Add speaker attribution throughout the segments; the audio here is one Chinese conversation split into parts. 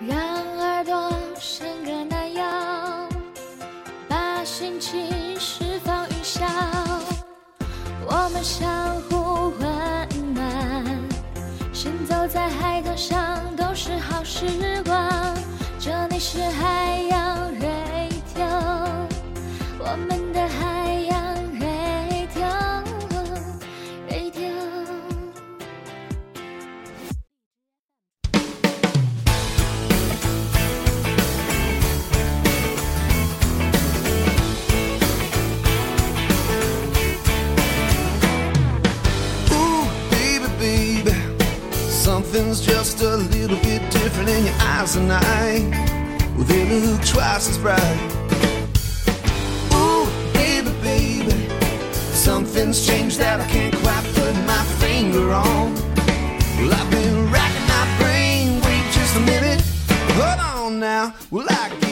Speaker 1: 让耳朵伸个懒腰，把心情释放云霄。我们相互温暖，行走在海滩上都是好时光。这里是海
Speaker 2: Something's just a little bit different in your eyes tonight. Well, they look twice as bright. Ooh, baby, baby. Something's changed that I can't quite put my finger on. Well, I've been racking my brain. Wait just a minute. Hold on now. Well, I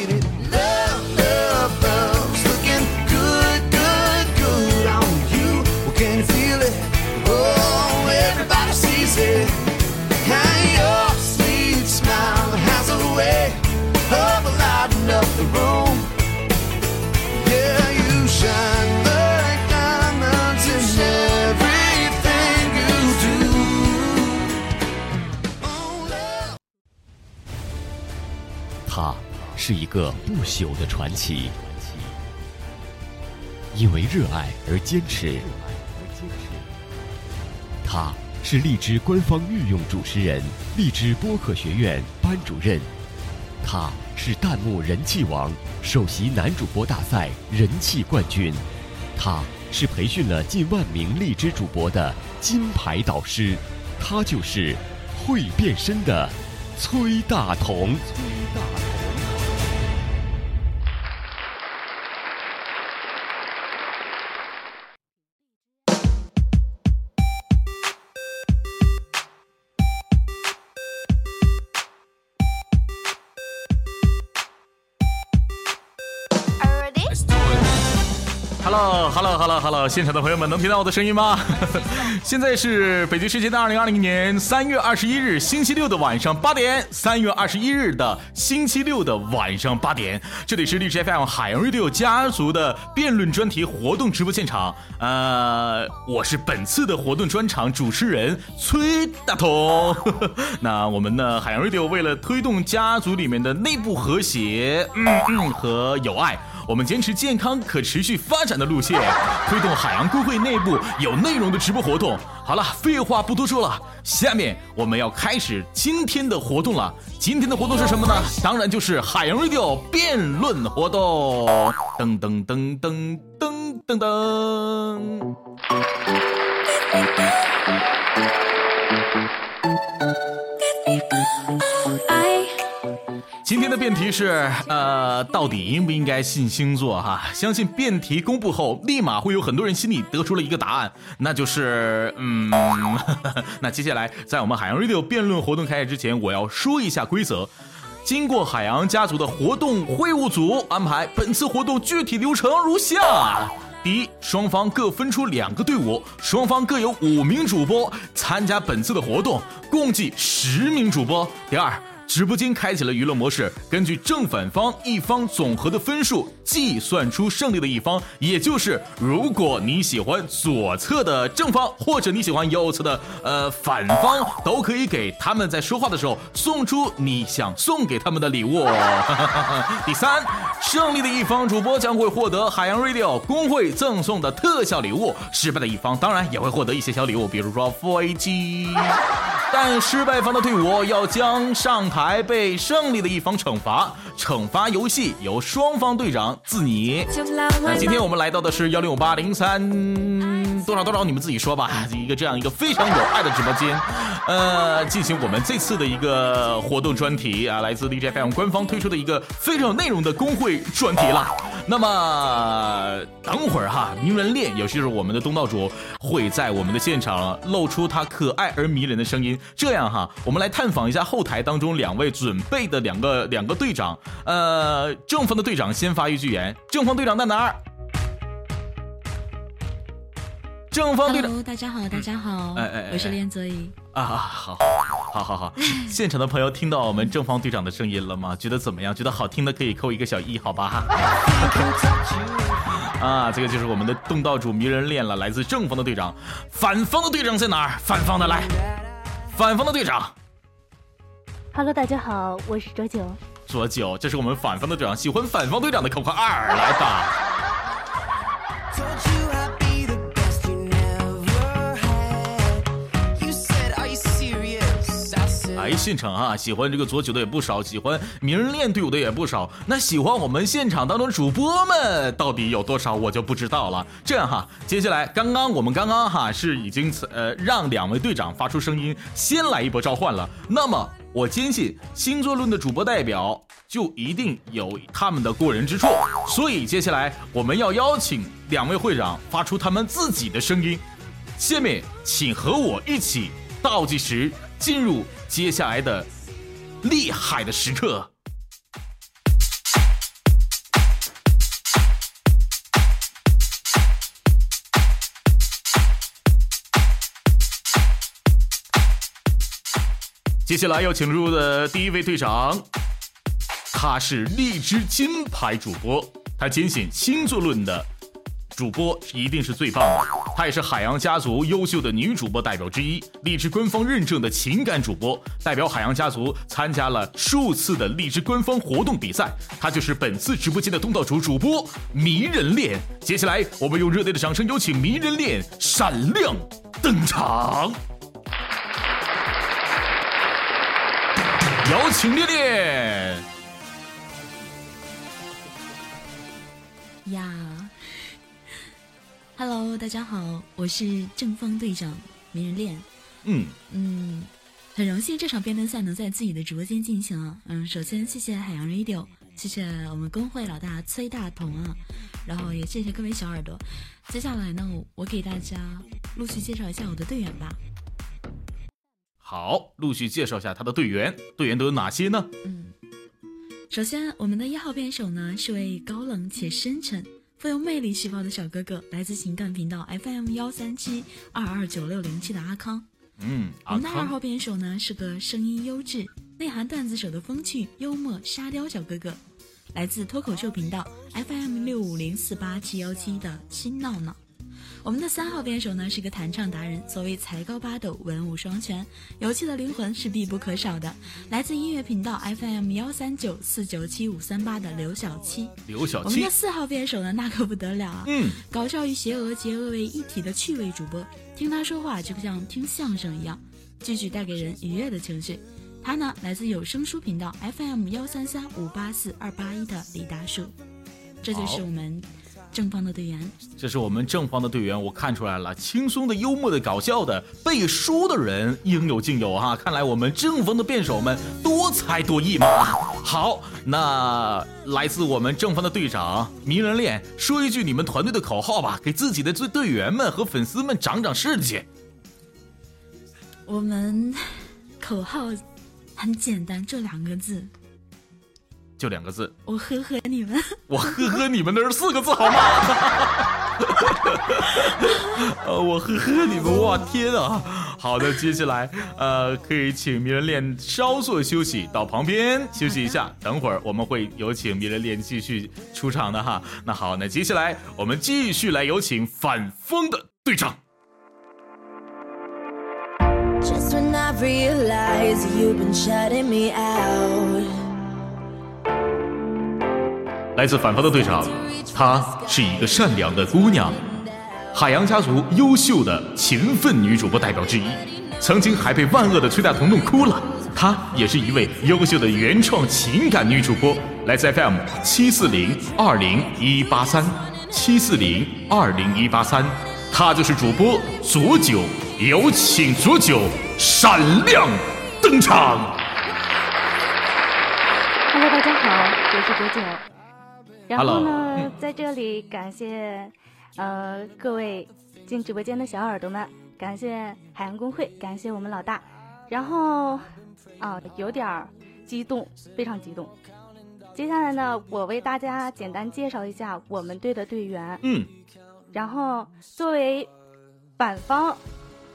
Speaker 3: 是一个不朽的传奇，因为热爱而坚持。他是荔枝官方御用主持人，荔枝播客学院班主任。他是弹幕人气王，首席男主播大赛人气冠军。他是培训了近万名荔枝主播的金牌导师。他就是会变身的崔大同。崔大
Speaker 4: 现场的朋友们能听到我的声音吗？现在是北京时间的二零二零年三月二十一日星期六的晚上八点，三月二十一日的星期六的晚上八点，这里是荔枝 FM 海洋 radio 家族的辩论专题活动直播现场。呃，我是本次的活动专场主持人崔大同。那我们呢，海洋 radio 为了推动家族里面的内部和谐，嗯嗯和友爱。我们坚持健康可持续发展的路线，推动海洋公会内部有内容的直播活动。好了，废话不多说了，下面我们要开始今天的活动了。今天的活动是什么呢？当然就是海洋 radio 辩论活动。噔噔噔噔噔噔噔。今天的辩题是，呃，到底应不应该信星座哈？相信辩题公布后，立马会有很多人心里得出了一个答案，那就是，嗯，那接下来在我们海洋 radio 辩论活动开始之前，我要说一下规则。经过海洋家族的活动会务组安排，本次活动具体流程如下：第一，双方各分出两个队伍，双方各有五名主播参加本次的活动，共计十名主播。第二。直播间开启了娱乐模式，根据正反方一方总和的分数计算出胜利的一方，也就是如果你喜欢左侧的正方，或者你喜欢右侧的呃反方，都可以给他们在说话的时候送出你想送给他们的礼物。第三，胜利的一方主播将会获得海洋 Radio 工会赠送的特效礼物，失败的一方当然也会获得一些小礼物，比如说飞机。但失败方的队伍要将上台被胜利的一方惩罚，惩罚游戏由双方队长自拟。那今天我们来到的是幺零五八零三多少多少，你们自己说吧。一个这样一个非常有爱的直播间，呃，进行我们这次的一个活动专题啊，来自 DJ FM 官方推出的一个非常有内容的公会专题了。那么等会儿哈，名人恋，也就是我们的东道主会在我们的现场露出他可爱而迷人的声音。这样哈，我们来探访一下后台当中两位准备的两个两个队长。呃，正方的队长先发一句言，正方队长在哪儿？正方队长
Speaker 5: Hello，大家好，大家好，
Speaker 4: 哎哎哎
Speaker 5: 我是练泽怡。
Speaker 4: 啊，好，好，好，好，现场的朋友听到我们正方队长的声音了吗？觉得怎么样？觉得好听的可以扣一个小一，好吧？啊，这个就是我们的东道主迷人恋了，来自正方的队长，反方的队长在哪儿？反方的来，反方的队长
Speaker 6: Hello，大家好，我是卓九。
Speaker 4: 卓九，这是我们反方的队长，喜欢反方队长的扣个二，来吧。哎，现场啊，喜欢这个左九的也不少，喜欢名人恋队伍的也不少。那喜欢我们现场当中主播们到底有多少，我就不知道了。这样哈，接下来刚刚我们刚刚哈是已经呃让两位队长发出声音，先来一波召唤了。那么我坚信星座论的主播代表就一定有他们的过人之处，所以接下来我们要邀请两位会长发出他们自己的声音。下面请和我一起倒计时，进入接下来的厉害的时刻。接下来要请入的第一位队长，他是荔枝金牌主播，他坚信星座论的主播一定是最棒的。她也是海洋家族优秀的女主播代表之一，荔枝官方认证的情感主播，代表海洋家族参加了数次的荔枝官方活动比赛。她就是本次直播间的东道主主播迷人恋。接下来，我们用热烈的掌声有请迷人恋闪亮登场。有请烈烈。
Speaker 5: 呀，Hello，大家好，我是正方队长名人恋。
Speaker 4: 嗯，
Speaker 5: 嗯，很荣幸这场辩论赛能在自己的直播间进行啊。嗯，首先谢谢海洋 Radio，谢谢我们工会老大崔大同啊，然后也谢谢各位小耳朵。接下来呢，我给大家陆续介绍一下我的队员吧。
Speaker 4: 好，陆续介绍一下他的队员，队员都有哪些呢？
Speaker 5: 嗯，首先我们的一号辩手呢是位高冷且深沉、富有魅力细胞的小哥哥，来自情感频道 FM 幺三七二二九六零七的阿康。
Speaker 4: 嗯，阿
Speaker 5: 我们的二号。辩手呢是个声音优质、内涵段子手的风趣幽默沙雕小哥哥，来自脱口秀频道 FM 六五零四八七幺七的新闹闹。我们的三号辩手呢是个弹唱达人，所谓才高八斗，文武双全，有趣的灵魂是必不可少的。来自音乐频道 FM 幺三九四九七五三八的刘小七。
Speaker 4: 刘小七
Speaker 5: 我们的，四号辩手呢，那可不得了啊！
Speaker 4: 嗯，
Speaker 5: 搞笑与邪恶结合为一体的趣味主播，听他说话就像听相声一样，句句带给人愉悦的情绪。他呢，来自有声书频道 FM 幺三三五八四二八一的李大树。这就是我们正方的队员。
Speaker 4: 这是我们正方的队员，我看出来了，轻松的、幽默的、搞笑的，背书的人应有尽有哈。看来我们正方的辩手们多才多艺嘛。好，那来自我们正方的队长迷人恋，说一句你们团队的口号吧，给自己的队队员们和粉丝们长长士气。
Speaker 5: 我们口号很简单，就两个字：
Speaker 4: 就两个字，
Speaker 5: 我呵呵你们。
Speaker 4: 我呵呵你们那是四个字好吗？呃，我呵呵你们，哇天啊！好的，接下来呃，可以请迷人恋稍作休息，到旁边休息一下。等会儿我们会有请迷人恋继续出场的哈。那好，那接下来我们继续来有请反方的队长。
Speaker 1: Just when I realize you've been shutting me out.
Speaker 4: 来自反方的队长，她是一个善良的姑娘，海洋家族优秀的勤奋女主播代表之一，曾经还被万恶的崔大同弄哭了。她也是一位优秀的原创情感女主播，来自 FM 七四零二零一八三七四零二零一八三，她就是主播左九，有请左九闪亮登场。
Speaker 6: Hello，大家好，我是左九。然后呢，
Speaker 4: 嗯
Speaker 6: 在这里感谢呃各位进直播间的小耳朵们，感谢海洋公会，感谢我们老大。然后啊，有点儿激动，非常激动。接下来呢，我为大家简单介绍一下我们队的队员。
Speaker 4: 嗯，
Speaker 6: 然后作为板方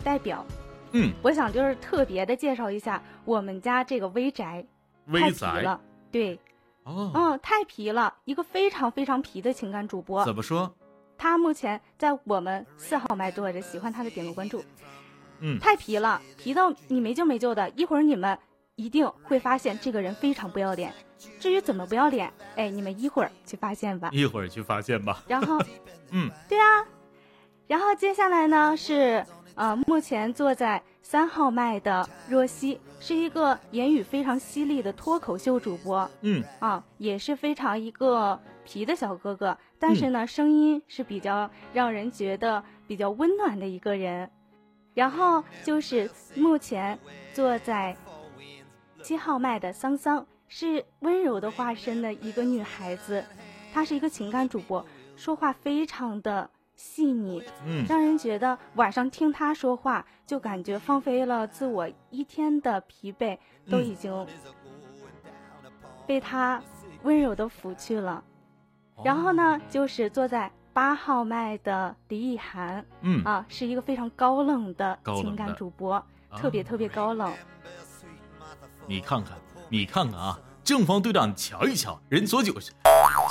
Speaker 6: 代表，
Speaker 4: 嗯，
Speaker 6: 我想就是特别的介绍一下我们家这个微宅，太皮
Speaker 4: 微宅
Speaker 6: 了，对，
Speaker 4: 哦，
Speaker 6: 嗯，太皮了，一个非常非常皮的情感主播。
Speaker 4: 怎么说？
Speaker 6: 他目前在我们四号麦坐着，喜欢他的点个关注。
Speaker 4: 嗯
Speaker 6: 太皮了，皮到你没救没救的。一会儿你们一定会发现这个人非常不要脸。至于怎么不要脸，哎，你们一会儿去发现吧。
Speaker 4: 一会儿去发现吧。
Speaker 6: 然后，
Speaker 4: 嗯，
Speaker 6: 对啊，然后接下来呢是呃，目前坐在三号麦的若曦，是一个言语非常犀利的脱口秀主播。
Speaker 4: 嗯，
Speaker 6: 啊，也是非常一个皮的小哥哥，但是呢，声音是比较让人觉得比较温暖的一个人。然后就是目前坐在七号麦的桑桑，是温柔的化身的一个女孩子，她是一个情感主播，说话非常的细腻，
Speaker 4: 嗯
Speaker 6: 让人觉得晚上听她说话就感觉放飞了自我一天的疲惫，都
Speaker 4: 嗯
Speaker 6: 已经被他温柔的拂去了。然后呢，就是坐在八号麦的李以涵
Speaker 4: 嗯，
Speaker 6: 啊，是一个非常高冷的情感主播，特别特别高冷。
Speaker 4: 你看看，你看看啊，正方队长，瞧一瞧，人左九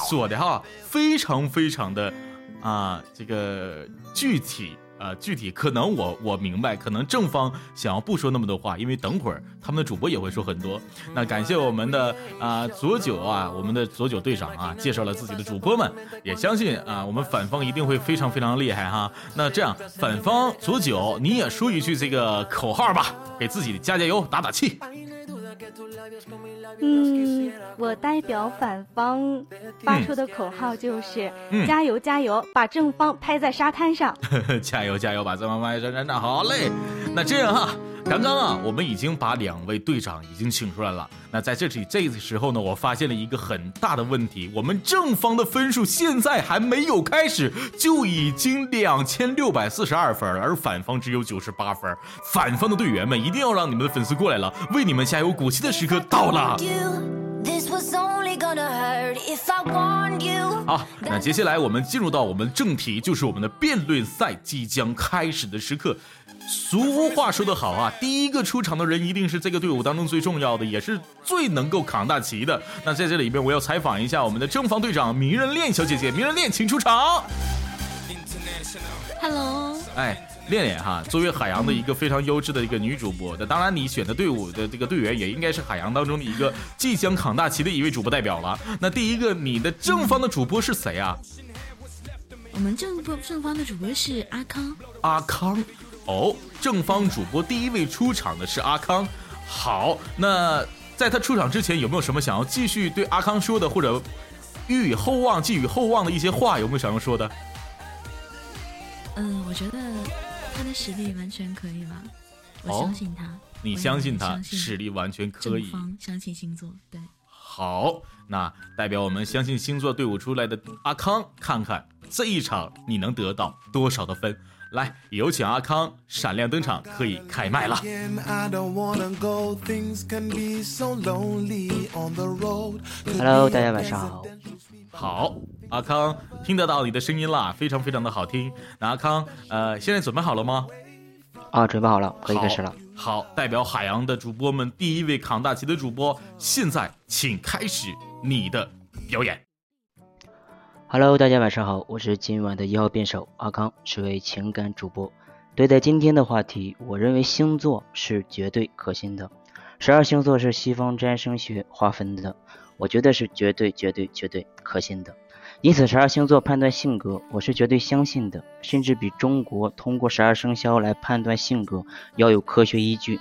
Speaker 4: 说的哈，非常非常的啊，这个具体啊，具体可能我我明白，可能正方想要不说那么多话，因为等会儿他们的主播也会说很多。那感谢我们的啊左九啊，我们的左九队长啊，介绍了自己的主播们，也相信啊，我们反方一定会非常非常厉害哈。那这样，反方左九你也说一句这个口号吧，给自己加加油，打打气。
Speaker 6: 嗯，我代表反方发出的口号就是：
Speaker 4: 嗯
Speaker 6: 加油加油，把正方拍在沙滩上。
Speaker 4: 加油加油，把正方拍在沙滩上好嘞！那这样哈，刚刚啊，我们已经把两位队长已经请出来了。那在这里这个时候呢，我发现了一个很大的问题，我们正方的分数现在还没有开始，就已经两千六百四十二分了，而反方只有九十八分。反方的队员们一定要让你们的粉丝过来了，为你们加油鼓气的时刻到了。
Speaker 1: This was only gonna hurt if I warned you.
Speaker 4: 好，那接下来我们进入到我们正题，就是我们的辩论赛即将开始的时刻。俗话说得好啊，第一个出场的人一定是这个队伍当中最重要的，也是最能够扛大旗的。那在这里边，我要采访一下我们的正方队长名人恋小姐姐，名人恋，请出场。
Speaker 5: Hello，
Speaker 4: 哎，恋恋哈，作为海洋的一个非常优质的一个女主播，那当然你选的队伍的这个队员也应该是海洋当中的一个即将扛大旗的一位主播代表了。那第一个，你的正方的主播是谁啊？
Speaker 5: 我们正方正方的主播是阿康，
Speaker 4: 阿康。哦，正方主播第一位出场的是阿康。好，那在他出场之前，有没有什么想要继续对阿康说的，或者予以厚望、寄予厚望的一些话，有没有想要说的？
Speaker 5: 嗯、我觉得他的实力完全可以吧，我
Speaker 4: 哦
Speaker 5: 相信他。
Speaker 4: 你相信他实力完全可以。
Speaker 5: 正方相信星座，对。
Speaker 4: 好，那代表我们相信星座队伍出来的阿康，看看这一场你能得到多少的分。来，有请阿康闪亮登场，可以开麦了。
Speaker 7: Hello，大家晚上好。
Speaker 4: 好，阿康听得到你的声音啦，非常非常的好听。那阿康，呃，现在准备好了吗？
Speaker 7: 啊，准备好了，可以开始了。
Speaker 4: 好，好代表海洋的主播们，第一位扛大旗的主播，现在请开始你的表演。
Speaker 7: Hello，大家晚上好，我是今晚的一号辩手阿康，是位情感主播。对待今天的话题，我认为星座是绝对可信的。十二星座是西方占星学划分的，我觉得是绝对、绝对、绝对可信的。因此，十二星座判断性格，我是绝对相信的，甚至比中国通过十二生肖来判断性格要有科学依据。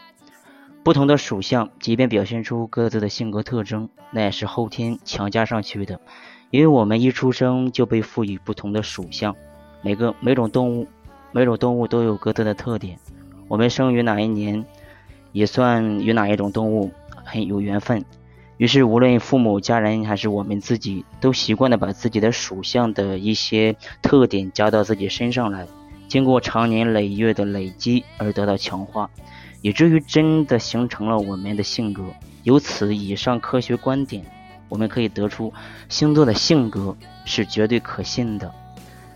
Speaker 7: 不同的属相，即便表现出各自的性格特征，那也是后天强加上去的。因为我们一出生就被赋予不同的属相，每个每种动物，每种动物都有各自的特点。我们生于哪一年，也算与哪一种动物很有缘分。于是，无论父母、家人还是我们自己，都习惯的把自己的属相的一些特点加到自己身上来，经过长年累月的累积而得到强化，以至于真的形成了我们的性格。由此以上科学观点。我们可以得出，星座的性格是绝对可信的。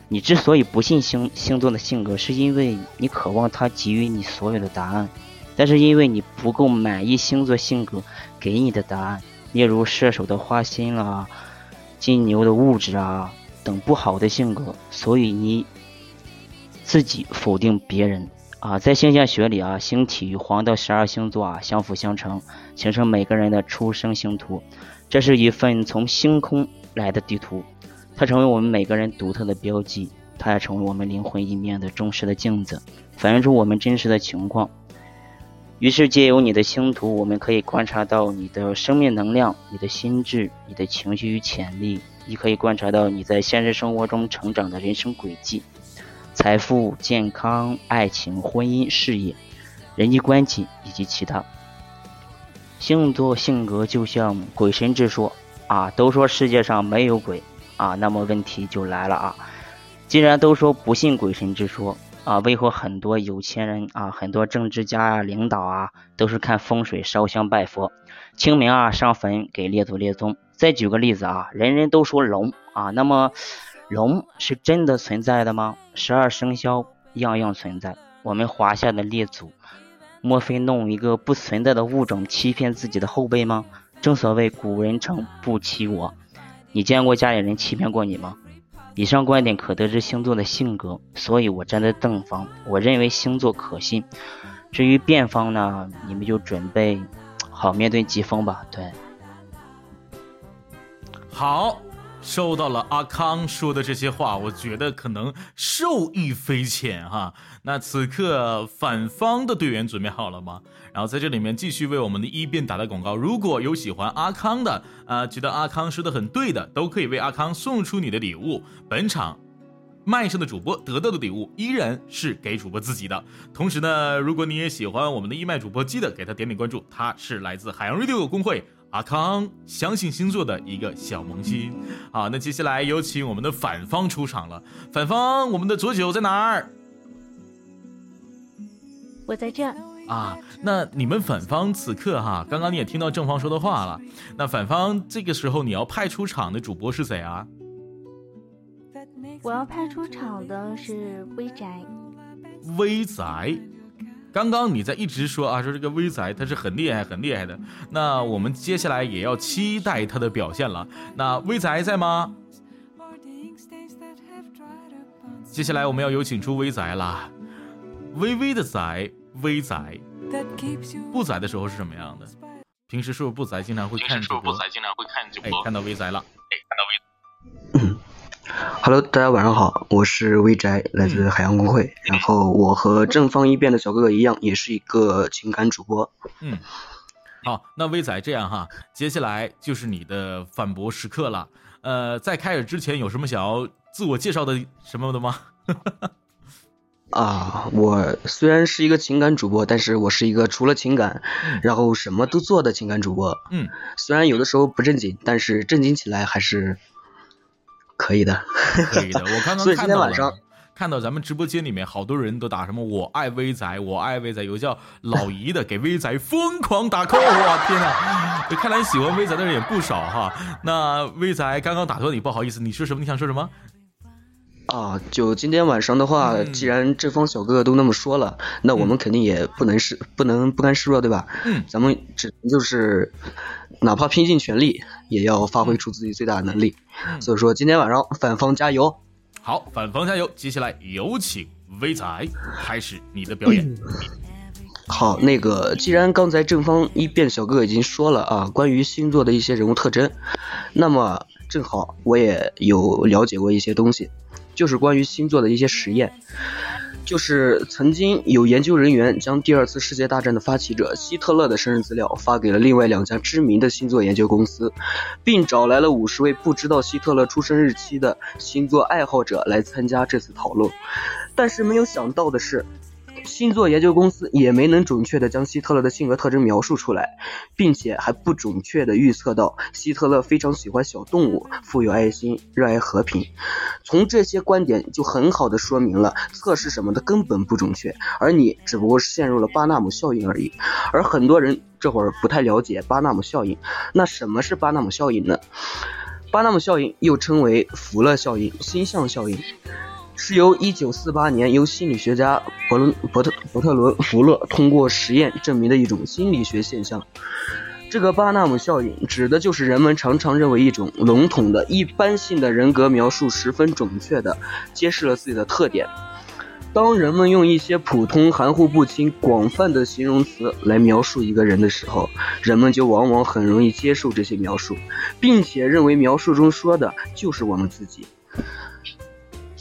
Speaker 7: 你之所以不信星星座的性格，是因为你渴望他给予你所有的答案，但是因为你不够满意星座性格给你的答案，例如射手的花心啦、金牛的物质啊等不好的性格，所以你自己否定别人啊。在星象学里啊，星体与黄道十二星座啊相辅相成，形成每个人的出生星图。这是一份从星空来的地图，它成为我们每个人独特的标记，它也成为我们灵魂一面的忠实的镜子，反映出我们真实的情况。于是，借由你的星图，我们可以观察到你的生命能量、你的心智、你的情绪与潜力，亦可以观察到你在现实生活中成长的人生轨迹。财富、健康、爱情、婚姻、事业、人际关系以及其他。星座性格就像鬼神之说啊，都说世界上没有鬼啊，那么问题就来了啊。既然都说不信鬼神之说啊，为何很多有钱人啊、很多政治家啊、领导啊，都是看风水、烧香拜佛、清明啊上坟给列祖列宗？再举个例子啊，人人都说龙啊，那么。龙是真的存在的吗？十二生肖样样存在。我们华夏的列祖，莫非弄一个不存在的物种欺骗自己的后辈吗？正所谓古人称不欺我。你见过家里人欺骗过你吗？以上观点可得知星座的性格，所以我站在正方，我认为星座可信。至于辩方呢，你们就准备好面对疾风吧。对，
Speaker 4: 好。收到了阿康说的这些话，我觉得可能受益匪浅哈。那此刻反方的队员准备好了吗？然后在这里面继续为我们的一辩打打广告。如果有喜欢阿康的啊，觉得阿康说的很对的，都可以为阿康送出你的礼物。本场麦上的主播得到的礼物依然是给主播自己的。同时呢，如果你也喜欢我们的义麦主播，记得给他点点关注。他是来自海洋 radio 工会。阿康相信星座的一个小萌新，好，那接下来有请我们的反方出场了。反方，我们的左九在哪儿？
Speaker 6: 我在这。
Speaker 4: 啊，那你们反方此刻哈，刚刚你也听到正方说的话了。那反方这个时候你要派出场的主播是谁啊？
Speaker 6: 我要派出场的是微宅。
Speaker 4: 微宅。刚刚你在一直说啊，说这个威仔他是很厉害很厉害的，那我们接下来也要期待他的表现了。那威仔在吗？接下来我们要有请出威仔啦，微微的仔，微仔。不仔的时候是什么样的？平时是不是不仔经常会看直播？经常会看直播。哎，看到微仔了。哎，看到
Speaker 8: 微。嗯。Hello，大家晚上好，我是微宅，来自海洋公会。然后我和正方一辩的小哥哥一样，也是一个情感主播。
Speaker 4: 嗯，好，那微仔这样哈，接下来就是你的反驳时刻了。呃，在开始之前有什么想要自我介绍的什么的吗？
Speaker 8: 啊，我虽然是一个情感主播，但是我是一个除了情感，然后什么都做的情感主播。
Speaker 4: 嗯，
Speaker 8: 虽然有的时候不正经，但是正经起来还是。可以的，
Speaker 4: 可以的。我刚刚看到了，看到咱们直播间里面好多人都打什么“我爱威仔”，我爱威仔。有叫老姨的给威仔疯狂打 call，哇天哪！看来喜欢威仔的人也不少哈。那威仔刚刚打断你，不好意思，你说什么？你想说什么？
Speaker 8: 啊，就今天晚上的话，既然这方小哥哥都那么说了，那我们肯定也不能示，不能不甘示弱，对吧？
Speaker 4: 嗯，
Speaker 8: 咱们只能就是。哪怕拼尽全力，也要发挥出自己最大的能力。所以说，今天晚上反方加油！
Speaker 4: 好，反方加油！接下来有请威仔开始你的表演。
Speaker 8: 好，那个既然刚才正方一辩小哥哥已经说了啊，关于星座的一些人物特征，那么正好我也有了解过一些东西，就是关于星座的一些实验。就是曾经有研究人员将第二次世界大战的发起者希特勒的生日资料发给了另外两家知名的星座研究公司，并找来了五十位不知道希特勒出生日期的星座爱好者来参加这次讨论，但是没有想到的是。星座研究公司也没能准确地将希特勒的性格特征描述出来，并且还不准确地预测到希特勒非常喜欢小动物、富有爱心、热爱和平。从这些观点就很好地说明了测试什么的根本不准确，而你只不过是陷入了巴纳姆效应而已。而很多人这会儿不太了解巴纳姆效应，那什么是巴纳姆效应呢？巴纳姆效应又称为福勒效应、星象效应。是由1948年由心理学家伯伦伯特伯特伦福勒通过实验证明的一种心理学现象。这个巴纳姆效应指的就是人们常常认为一种笼统的一般性的人格描述十分准确的揭示了自己的特点。当人们用一些普通、含糊不清、广泛的形容词来描述一个人的时候，人们就往往很容易接受这些描述，并且认为描述中说的就是我们自己。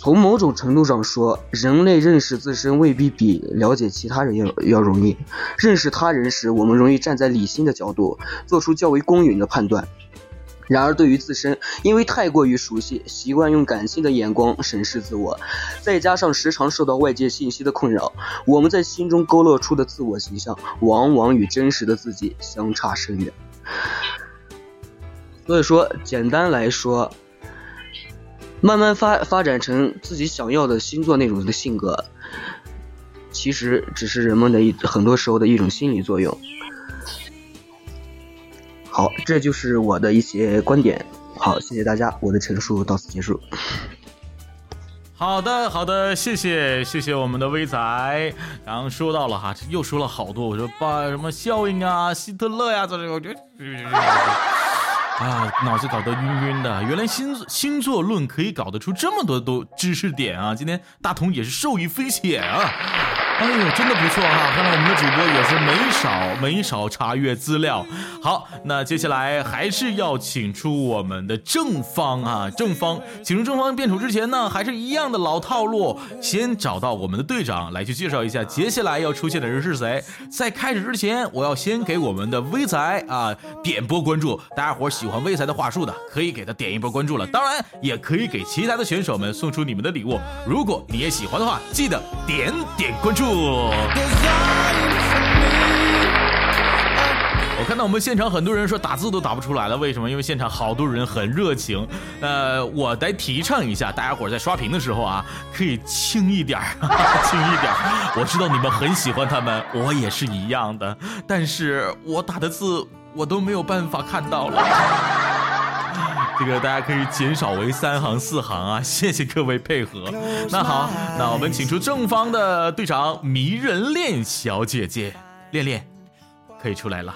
Speaker 8: 从某种程度上说，人类认识自身未必比了解其他人要要容易。认识他人时，我们容易站在理性的角度，做出较为公允的判断。然而，对于自身，因为太过于熟悉，习惯用感性的眼光审视自我，再加上时常受到外界信息的困扰，我们在心中勾勒出的自我形象，往往与真实的自己相差甚远。所以说，简单来说，慢慢发发展成自己想要的星座那种的性格，其实只是人们的一很多时候的一种心理作用。好，这就是我的一些观点。好，谢谢大家，我的陈述到此结束。
Speaker 4: 好的，好的，谢谢，谢谢我们的威仔。然后说到了哈，又说了好多，我说把什么效应啊、希特勒呀，这这，我觉得啊，脑子搞得晕晕的。原来星星座论可以搞得出这么多多知识点啊！今天大同也是受益匪浅啊。哎呦，真的不错哈！看来我们的主播也是没少没少查阅资料。好，那接下来还是要请出我们的正方啊，正方，请出正方辩手之前呢，还是一样的老套路，先找到我们的队长来去介绍一下接下来要出现的人是谁。在开始之前，我要先给我们的威仔啊点波关注，大家伙喜欢威仔的话术的，可以给他点一波关注了。当然，也可以给其他的选手们送出你们的礼物。如果你也喜欢的话，记得点点关注。我看到我们现场很多人说打字都打不出来了，为什么？因为现场好多人很热情。呃，我来提倡一下，大家伙在刷屏的时候啊，可以轻一点儿，轻一点。我知道你们很喜欢他们，我也是一样的，但是我打的字我都没有办法看到了。这个大家可以减少为三行四行啊，谢谢各位配合。那好，那我们请出正方的队长迷人恋小姐姐，恋恋，可以出来了。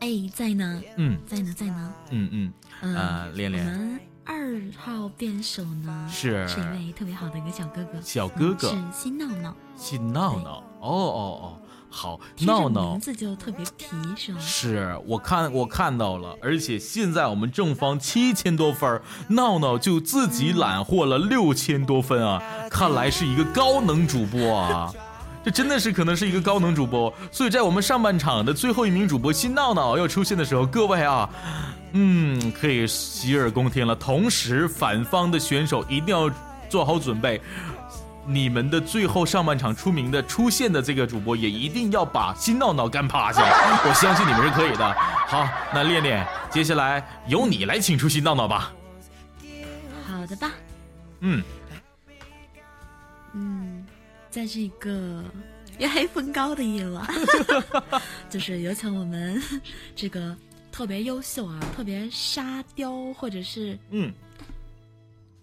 Speaker 5: 哎，在呢，
Speaker 4: 嗯，
Speaker 5: 在呢，在呢，
Speaker 4: 嗯嗯，
Speaker 5: 嗯，
Speaker 4: 呃，恋恋
Speaker 5: 我们二号辩手呢
Speaker 4: 是
Speaker 5: 是一位特别好的一个小哥哥，
Speaker 4: 小哥哥
Speaker 5: 嗯是新闹闹，
Speaker 4: 新闹闹，哦哦哦，好，闹闹
Speaker 5: 名字就特别皮，是吗？
Speaker 4: 是我看我看到了，而且现在我们正方七千多分，闹闹就自己揽获了六千多分啊！看来是一个高能主播啊，这真的是可能是一个高能主播。所以在我们上半场的最后一名主播新闹闹要出现的时候，各位啊，嗯，可以洗耳恭听了。同时，反方的选手一定要做好准备。你们的最后上半场出名的出现的这个主播也一定要把新闹闹干趴下，我相信你们是可以的。好，那练练，接下来由你来请出新闹闹吧。
Speaker 5: 好的吧，
Speaker 4: 嗯，
Speaker 5: 嗯，在这个月黑风高的夜晚，就是有请我们这个特别优秀啊，特别沙雕，或者是
Speaker 4: 嗯，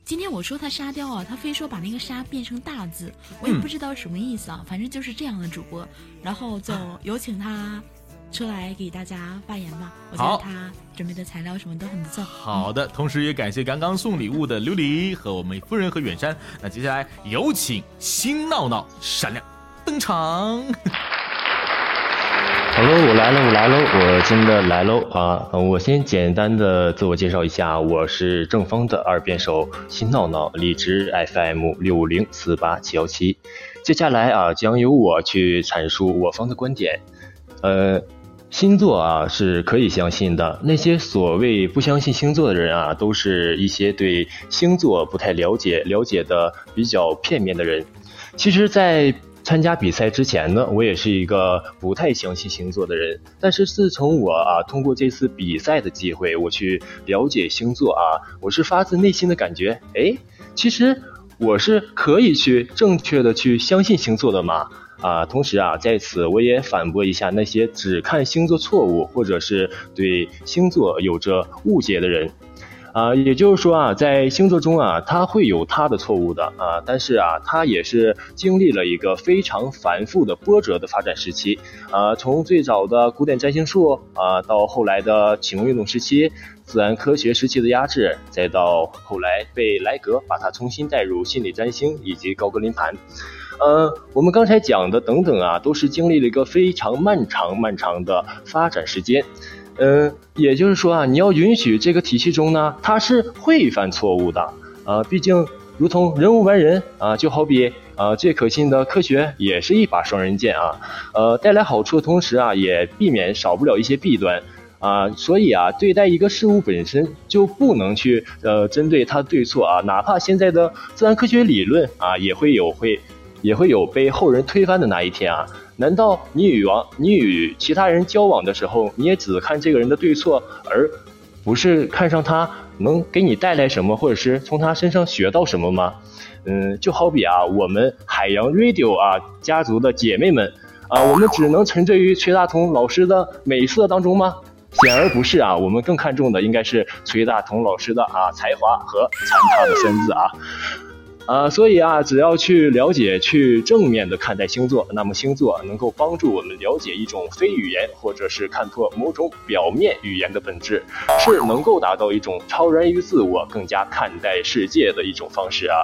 Speaker 5: 今天我说他沙雕啊，他非说把那个沙变成大字，我也
Speaker 4: 嗯
Speaker 5: 不知道什么意思啊，反正就是这样的主播，然后就有请他出来给大家发言吧。我觉得他准备的材料什么都很不错。
Speaker 4: 好的，同时也感谢刚刚送礼物的琉璃和我们夫人和远山。那接下来有请新闹闹闪亮登场。
Speaker 9: Hello，我来了，我来喽，我真的来喽啊！我先简单的自我介绍一下，我是正方的二辩手新闹闹，荔枝 FM 六五零四八七幺七。接下来啊，将由我去阐述我方的观点。呃，星座啊是可以相信的，那些所谓不相信星座的人啊，都是一些对星座不太了解、了解的比较片面的人。其实，在参加比赛之前呢，我也是一个不太相信星座的人。但是自从我啊通过这次比赛的机会，我去了解星座啊，我是发自内心的感觉，哎，其实我是可以去正确的去相信星座的嘛。啊，同时啊，在此我也反驳一下那些只看星座错误或者是对星座有着误解的人。啊，也就是说啊，在星座中啊，它会有它的错误的啊，但是啊，它也是经历了一个非常繁复的波折的发展时期啊，从最早的古典占星术啊，到后来的启蒙运动时期、自然科学时期的压制，再到后来被莱格把它重新带入心理占星以及高格林盘，呃，我们刚才讲的等等啊，都是经历了一个非常漫长漫长的发展时间。嗯，也就是说啊，你要允许这个体系中呢，它是会犯错误的啊。毕竟，如同人无完人啊，就好比啊，最可信的科学也是一把双刃剑啊。呃，带来好处的同时啊，也避免少不了一些弊端啊。所以啊，对待一个事物本身就不能去呃针对它对错啊，哪怕现在的自然科学理论啊，也会有会也会有被后人推翻的那一天啊。难道你与王你与其他人交往的时候，你也只看这个人的对错，而不是看上他能给你带来什么，或者是从他身上学到什么吗？嗯，就好比啊，我们海洋 Radio 啊家族的姐妹们啊，我们只能沉醉于崔大同老师的美色当中吗？显而不是啊，我们更看重的应该是崔大同老师的啊才华和残他的身子啊。啊，所以啊，只要去了解、去正面的看待星座，那么星座能够帮助我们了解一种非语言，或者是看破某种表面语言的本质，是能够达到一种超然于自我、更加看待世界的一种方式啊。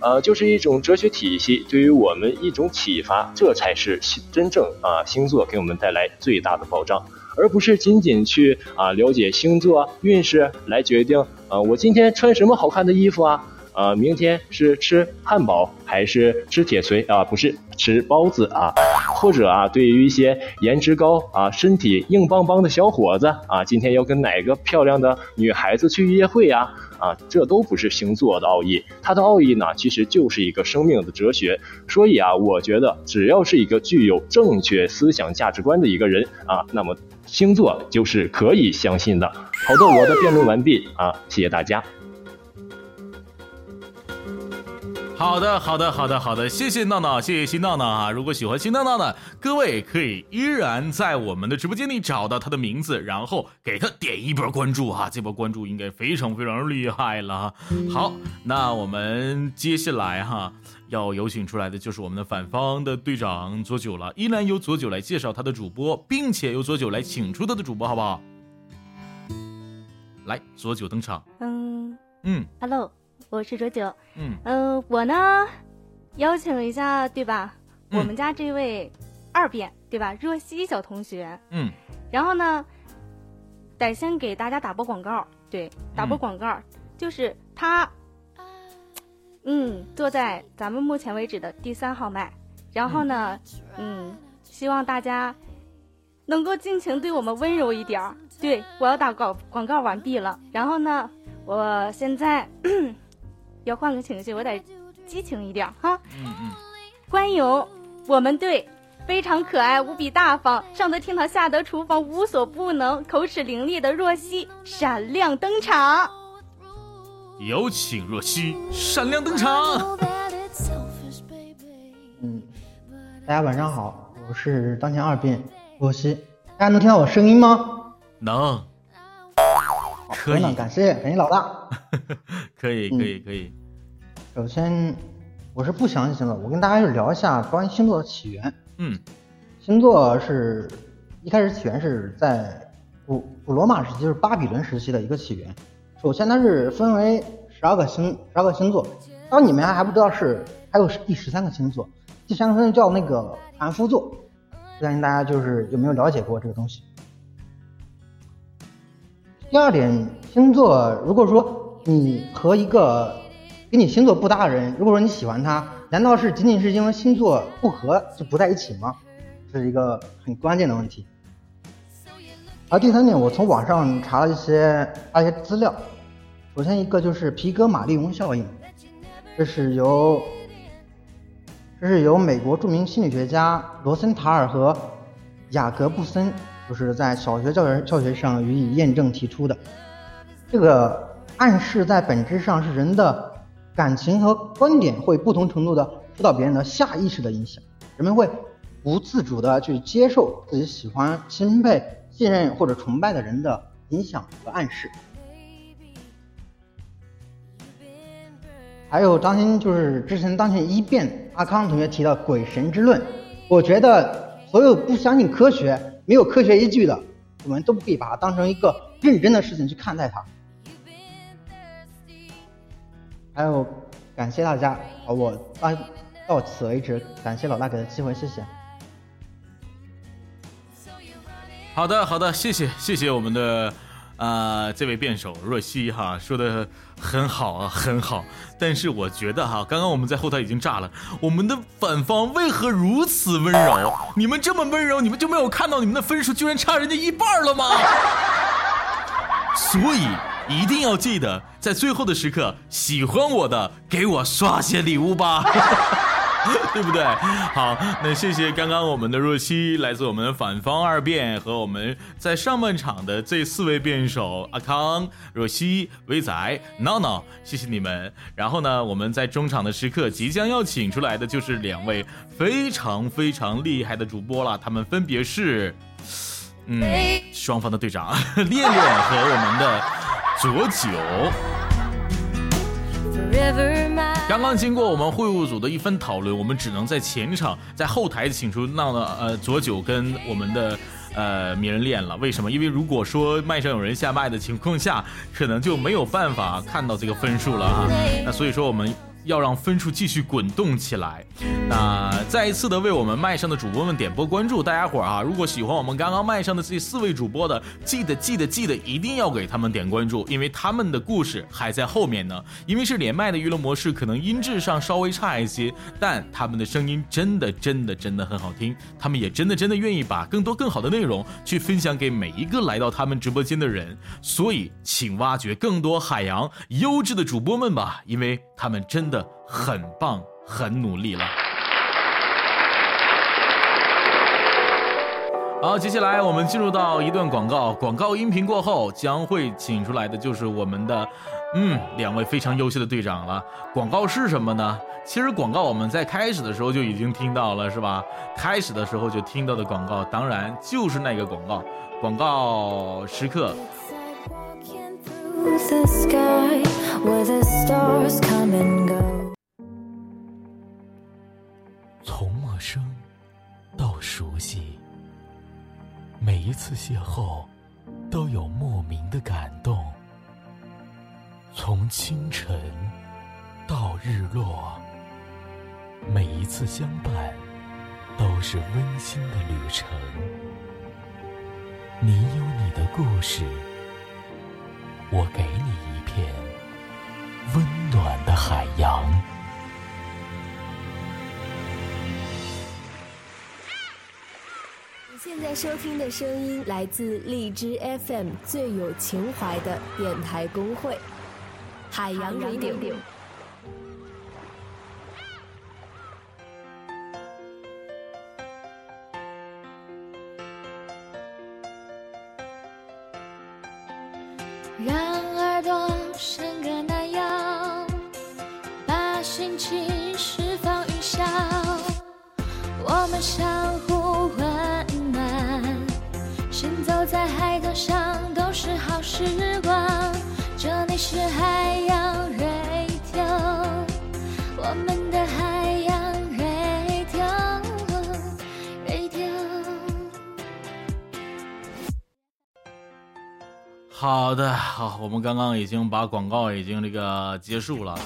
Speaker 9: 呃，就是一种哲学体系，对于我们一种启发，这才是真正啊星座给我们带来最大的保障，而不是仅仅去啊了解星座运势来决定啊我今天穿什么好看的衣服啊。呃，明天是吃汉堡还是吃铁锤啊？不是吃包子啊，或者啊，对于一些颜值高啊、身体硬邦邦的小伙子啊，今天要跟哪个漂亮的女孩子去约会呀？啊，这都不是星座的奥义，它的奥义呢，其实就是一个生命的哲学。所以啊，我觉得只要是一个具有正确思想价值观的一个人啊，那么星座就是可以相信的。好的，我的辩论完毕啊，谢谢大家。
Speaker 4: 好的，好的，好的，好的，谢谢闹闹，谢谢新闹闹啊！如果喜欢新闹闹的各位，可以依然在我们的直播间里找到他的名字，然后给他点一波关注啊！这波关注应该非常非常厉害了。好，那我们接下来哈要有请出来的就是我们的反方的队长左九了，依然由左九来介绍他的主播，并且由左九来请出他的主播，好不好？来，左九登场。
Speaker 6: 嗯
Speaker 4: 嗯
Speaker 6: ，Hello。我是卓九，
Speaker 4: 嗯。
Speaker 6: 呃，我呢，邀请一下，对吧？
Speaker 4: 嗯。
Speaker 6: 我们家这位二辩，对吧？若曦小同学，
Speaker 4: 嗯。
Speaker 6: 然后呢，得先给大家打波广告，对，打波
Speaker 4: 嗯
Speaker 6: 广告，就是他，嗯，坐在咱们目前为止的第三号麦，然后呢，嗯，希望大家能够尽情对我们温柔一点儿。对我要打广广告完毕了，然后呢，我现在要换个情绪，我得激情一点儿哈。
Speaker 4: 嗯嗯，
Speaker 6: 欢迎我们队非常可爱、无比大方、上得厅堂、下得厨房、无所不能、口齿伶俐的若曦闪亮登场。
Speaker 4: 有请若曦闪亮登场。
Speaker 10: 嗯，大家晚上好，我是当前二辩若曦，大家能听到我声音吗？
Speaker 4: 能，可以，
Speaker 10: 感谢感谢老大。
Speaker 4: 可以，可以，可以。
Speaker 10: 首先，我是不相信星座，我跟大家就聊一下关于星座的起源。
Speaker 4: 嗯
Speaker 10: 星座是一开始起源是在古古罗马时期，就是巴比伦时期的一个起源。首先，它是分为十二个星十二个星座，当你们还不知道是还有第十三个星座，第三个星座叫那个凡夫座，不相信大家就是有没有了解过这个东西。第二点，星座如果说你和一个跟你星座不搭的人，如果说你喜欢他，难道是仅仅是因为星座不合就不在一起吗？这是一个很关键的问题。而第三点，我从网上查了一些一些资料，首先一个就是皮格马利翁效应，这是由这是由美国著名心理学家罗森塔尔和雅各布森就是在小学教学教学上予以验证提出的。这个暗示在本质上是人的感情和观点会不同程度的受到别人的下意识的影响，人们会不自主的去接受自己喜欢、钦佩、信任或者崇拜的人的影响和暗示。还有当前就是之前当前一辩阿康同学提到鬼神之论，我觉得所有不相信科学、没有科学依据的，我们都不可以把它当成一个认真的事情去看待它。还有，感谢大家，我到到此为止，感谢老大给的机会，谢谢。
Speaker 4: 好的，好的，谢谢，谢谢我们的，呃，这位辩手若曦哈，说的很好啊，很好。但是我觉得哈，刚刚我们在后台已经炸了，我们的反方为何如此温柔？你们这么温柔，你们就没有看到你们的分数居然差人家一半了吗？所以一定要记得，在最后的时刻，喜欢我的给我刷些礼物吧。对不对？好，那谢谢刚刚我们的若曦，来自我们的反方二辩和我们在上半场的这四位辩手阿康、若曦、威仔、闹闹，谢谢你们。然后呢，我们在中场的时刻即将要请出来的就是两位非常非常厉害的主播了，他们分别是，嗯，双方的队长 恋恋和我们的左九。刚刚经过我们会务组的一番讨论，我们只能在前场，在后台请出闹闹呃左九跟我们的呃名人恋了。为什么？因为如果说麦上有人下麦的情况下，可能就没有办法看到这个分数了啊。那所以说我们。要让分数继续滚动起来，那再一次的为我们麦上的主播们点播关注，大家伙儿啊，如果喜欢我们刚刚麦上的这四位主播的，记得记得记得一定要给他们点关注，因为他们的故事还在后面呢。因为是连麦的娱乐模式，可能音质上稍微差一些，但他们的声音真的真的真的很好听，他们也真的真的愿意把更多更好的内容去分享给每一个来到他们直播间的人，所以请挖掘更多海洋优质的主播们吧，因为他们真的。很棒，很努力了。好，接下来我们进入到一段广告。广告音频过后，将会请出来的就是我们的，嗯，两位非常优秀的队长了。广告是什么呢？其实广告我们在开始的时候就已经听到了，是吧？开始的时候就听到的广告，当然就是那个广告。广告时刻。
Speaker 11: 从陌生到熟悉，每一次邂逅都有莫名的感动。从清晨到日落，每一次相伴都是温馨的旅程。你有你的故事，我给你一片温暖的海洋。
Speaker 12: 现在收听的声音来自荔枝 FM 最有情怀的电台公会——海洋 Radio。
Speaker 1: 让耳朵伸个懒腰，把心情释放云霄，我们相互温暖，行走。在海滩上都是好时光，这里是海洋
Speaker 4: 好的，好，我们刚刚已经把广告已经这个结束了，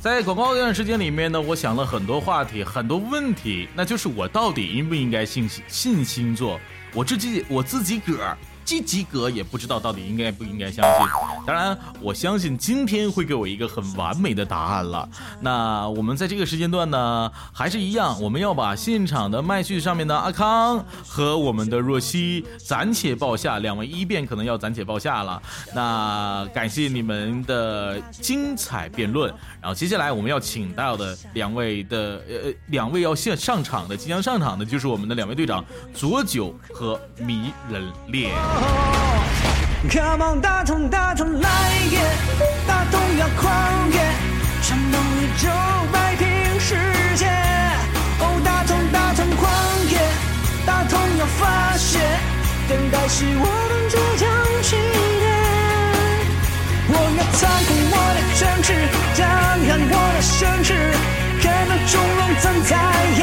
Speaker 4: 在广告这段时间里面呢，我想了很多话题，很多问题，那就是我到底应不应该信信星座？我自己我自己个儿。及及格也不知道到底应该不应该相信，当然我相信今天会给我一个很完美的答案了。那我们在这个时间段呢，还是一样，我们要把现场的麦序上面的阿康和我们的若曦暂且报下，两位一辩可能要暂且报下了。那感谢你们的精彩辩论，然后接下来我们要请到的两位的呃两位要现上场的即将上场的就是我们的两位队长左九和迷人恋。
Speaker 2: come on 大同大同来也大同要狂野闯动宇宙摆平世界哦大同大同狂野大同要发泄等待是我们倔强起点我要操控我的权势张扬我的声势看那众龙战在野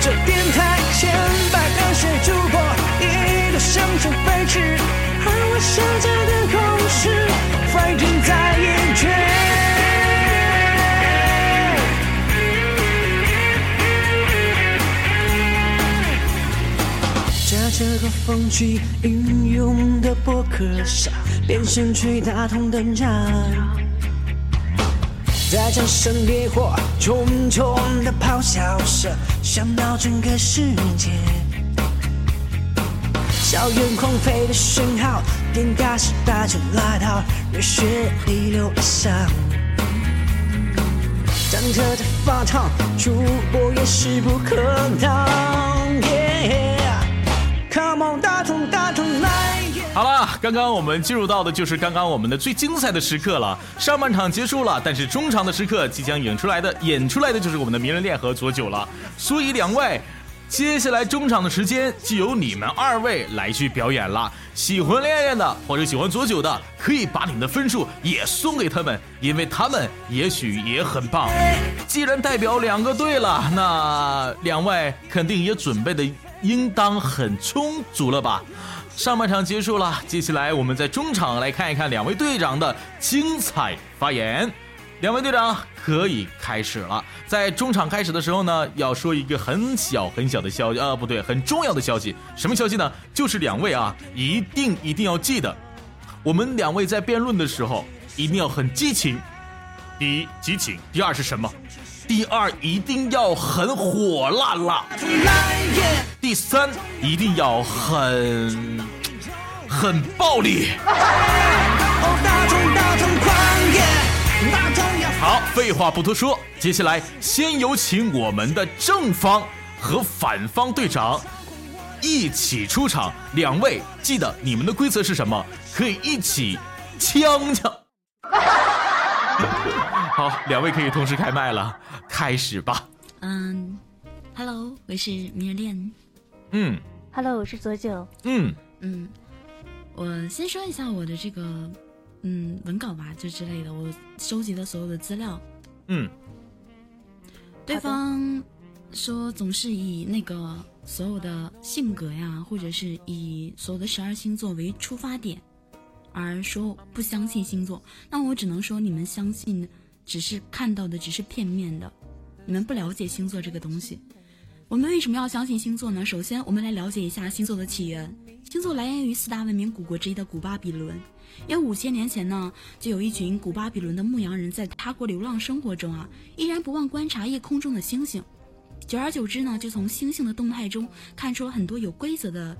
Speaker 2: 这电台千百个血主播手飞驰，而我想家的同时，fighting 在眼前。在这个风趣运用的播客上，变身吹大同灯场。在掌声烈火重重的咆哮声，响到整个世界。校园狂飞的讯号，电嘎时代就来到，热血逆流而上。忐忑在发烫，主播也势不可挡。Yeah，Come on，大同大同来。
Speaker 4: 好了，刚刚我们进入到的就是刚刚我们的最精彩的时刻了。上半场结束了，但是中场的时刻即将演出来的，演出来的就是我们的名人恋和左九了。所以两位，接下来中场的时间就由你们二位来去表演了。喜欢恋恋的或者喜欢左九的，可以把你们的分数也送给他们，因为他们也许也很棒。既然代表两个队了，那两位肯定也准备的应当很充足了吧？上半场结束了，接下来我们在中场来看一看两位队长的精彩发言。两位队长可以开始了。在中场开始的时候呢，要说一个很小很小的消息，呃，不对，很重要的消息。什么消息呢？就是两位啊，一定一定要记得，我们两位在辩论的时候一定要很激情。第一，激情；第二是什么？第二一定要很火辣辣。第三一定要很很暴力。大众大众狂野好，废话不多说，接下来先有请我们的正方和反方队长一起出场。两位记得你们的规则是什么？可以一起呛呛。好，两位可以同时开麦了，开始吧。
Speaker 5: 嗯，Hello，我是明日恋。
Speaker 4: 嗯
Speaker 6: ，Hello，我是左九。
Speaker 4: 嗯
Speaker 5: 嗯，我先说一下我的这个嗯文稿吧，就之类的，我收集的所有的资料。
Speaker 4: 嗯，
Speaker 5: 对方说总是以那个所有的性格呀，或者是以所有的十二星座为出发点，而说不相信星座。那我只能说，你们相信只是看到的只是片面的，你们不了解星座这个东西。我们为什么要相信星座呢？首先，我们来了解一下星座的起源。星座来源于四大文明古国之一的古巴比伦。约五千年前呢，就有一群古巴比伦的牧羊人在他国流浪生活中啊，依然不忘观察夜空中的星星。久而久之呢，就从星星的动态中看出了很多有规则的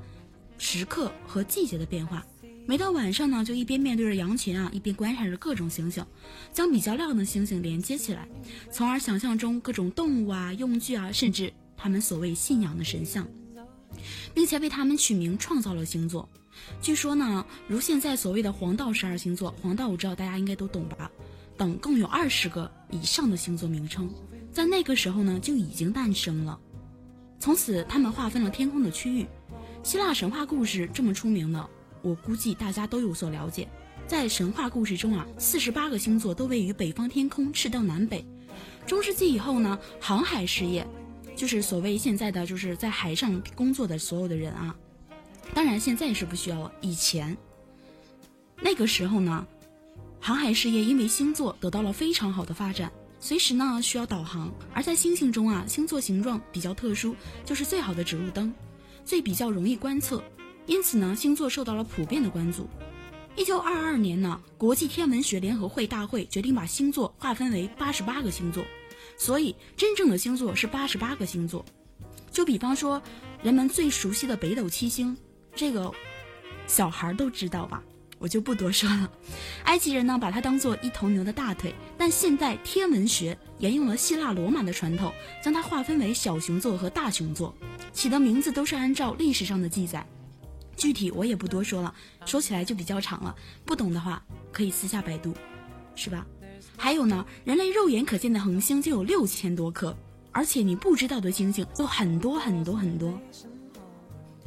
Speaker 5: 时刻和季节的变化。每到晚上呢，就一边面对着羊群啊，一边观察着各种星星，将比较亮的星星连接起来，从而想象中各种动物啊、用具啊，甚至他们所谓信仰的神像，并且为他们取名创造了星座。据说呢，如现在所谓的黄道十二星座，黄道我知道大家应该都懂吧？等共有二十个以上的星座名称，在那个时候呢就已经诞生了。从此，他们划分了天空的区域。希腊神话故事这么出名呢，我估计大家都有所了解。在神话故事中啊，四十八个星座都位于北方天空赤道南北。中世纪以后呢，航海事业，就是所谓现在的就是在海上工作的所有的人啊。当然，现在是不需要了。以前，那个时候呢，航海事业因为星座得到了非常好的发展，随时呢需要导航。而在星星中啊，星座形状比较特殊，就是最好的指路灯，最比较容易观测，因此呢，星座受到了普遍的关注。一九二二年呢，国际天文学联合会大会决定把星座划分为八十八个星座，所以真正的星座是八十八个星座。就比方说，人们最熟悉的北斗七星。这个小孩都知道吧，我就不多说了。埃及人呢，把它当做一头牛的大腿，但现代天文学沿用了希腊罗马的传统，将它划分为小熊座和大熊座，起的名字都是按照历史上的记载。具体我也不多说了，说起来就比较长了，不懂的话可以私下百度，是吧？还有呢，人类肉眼可见的恒星就有六千多颗，而且你不知道的星星有很多很多很多。《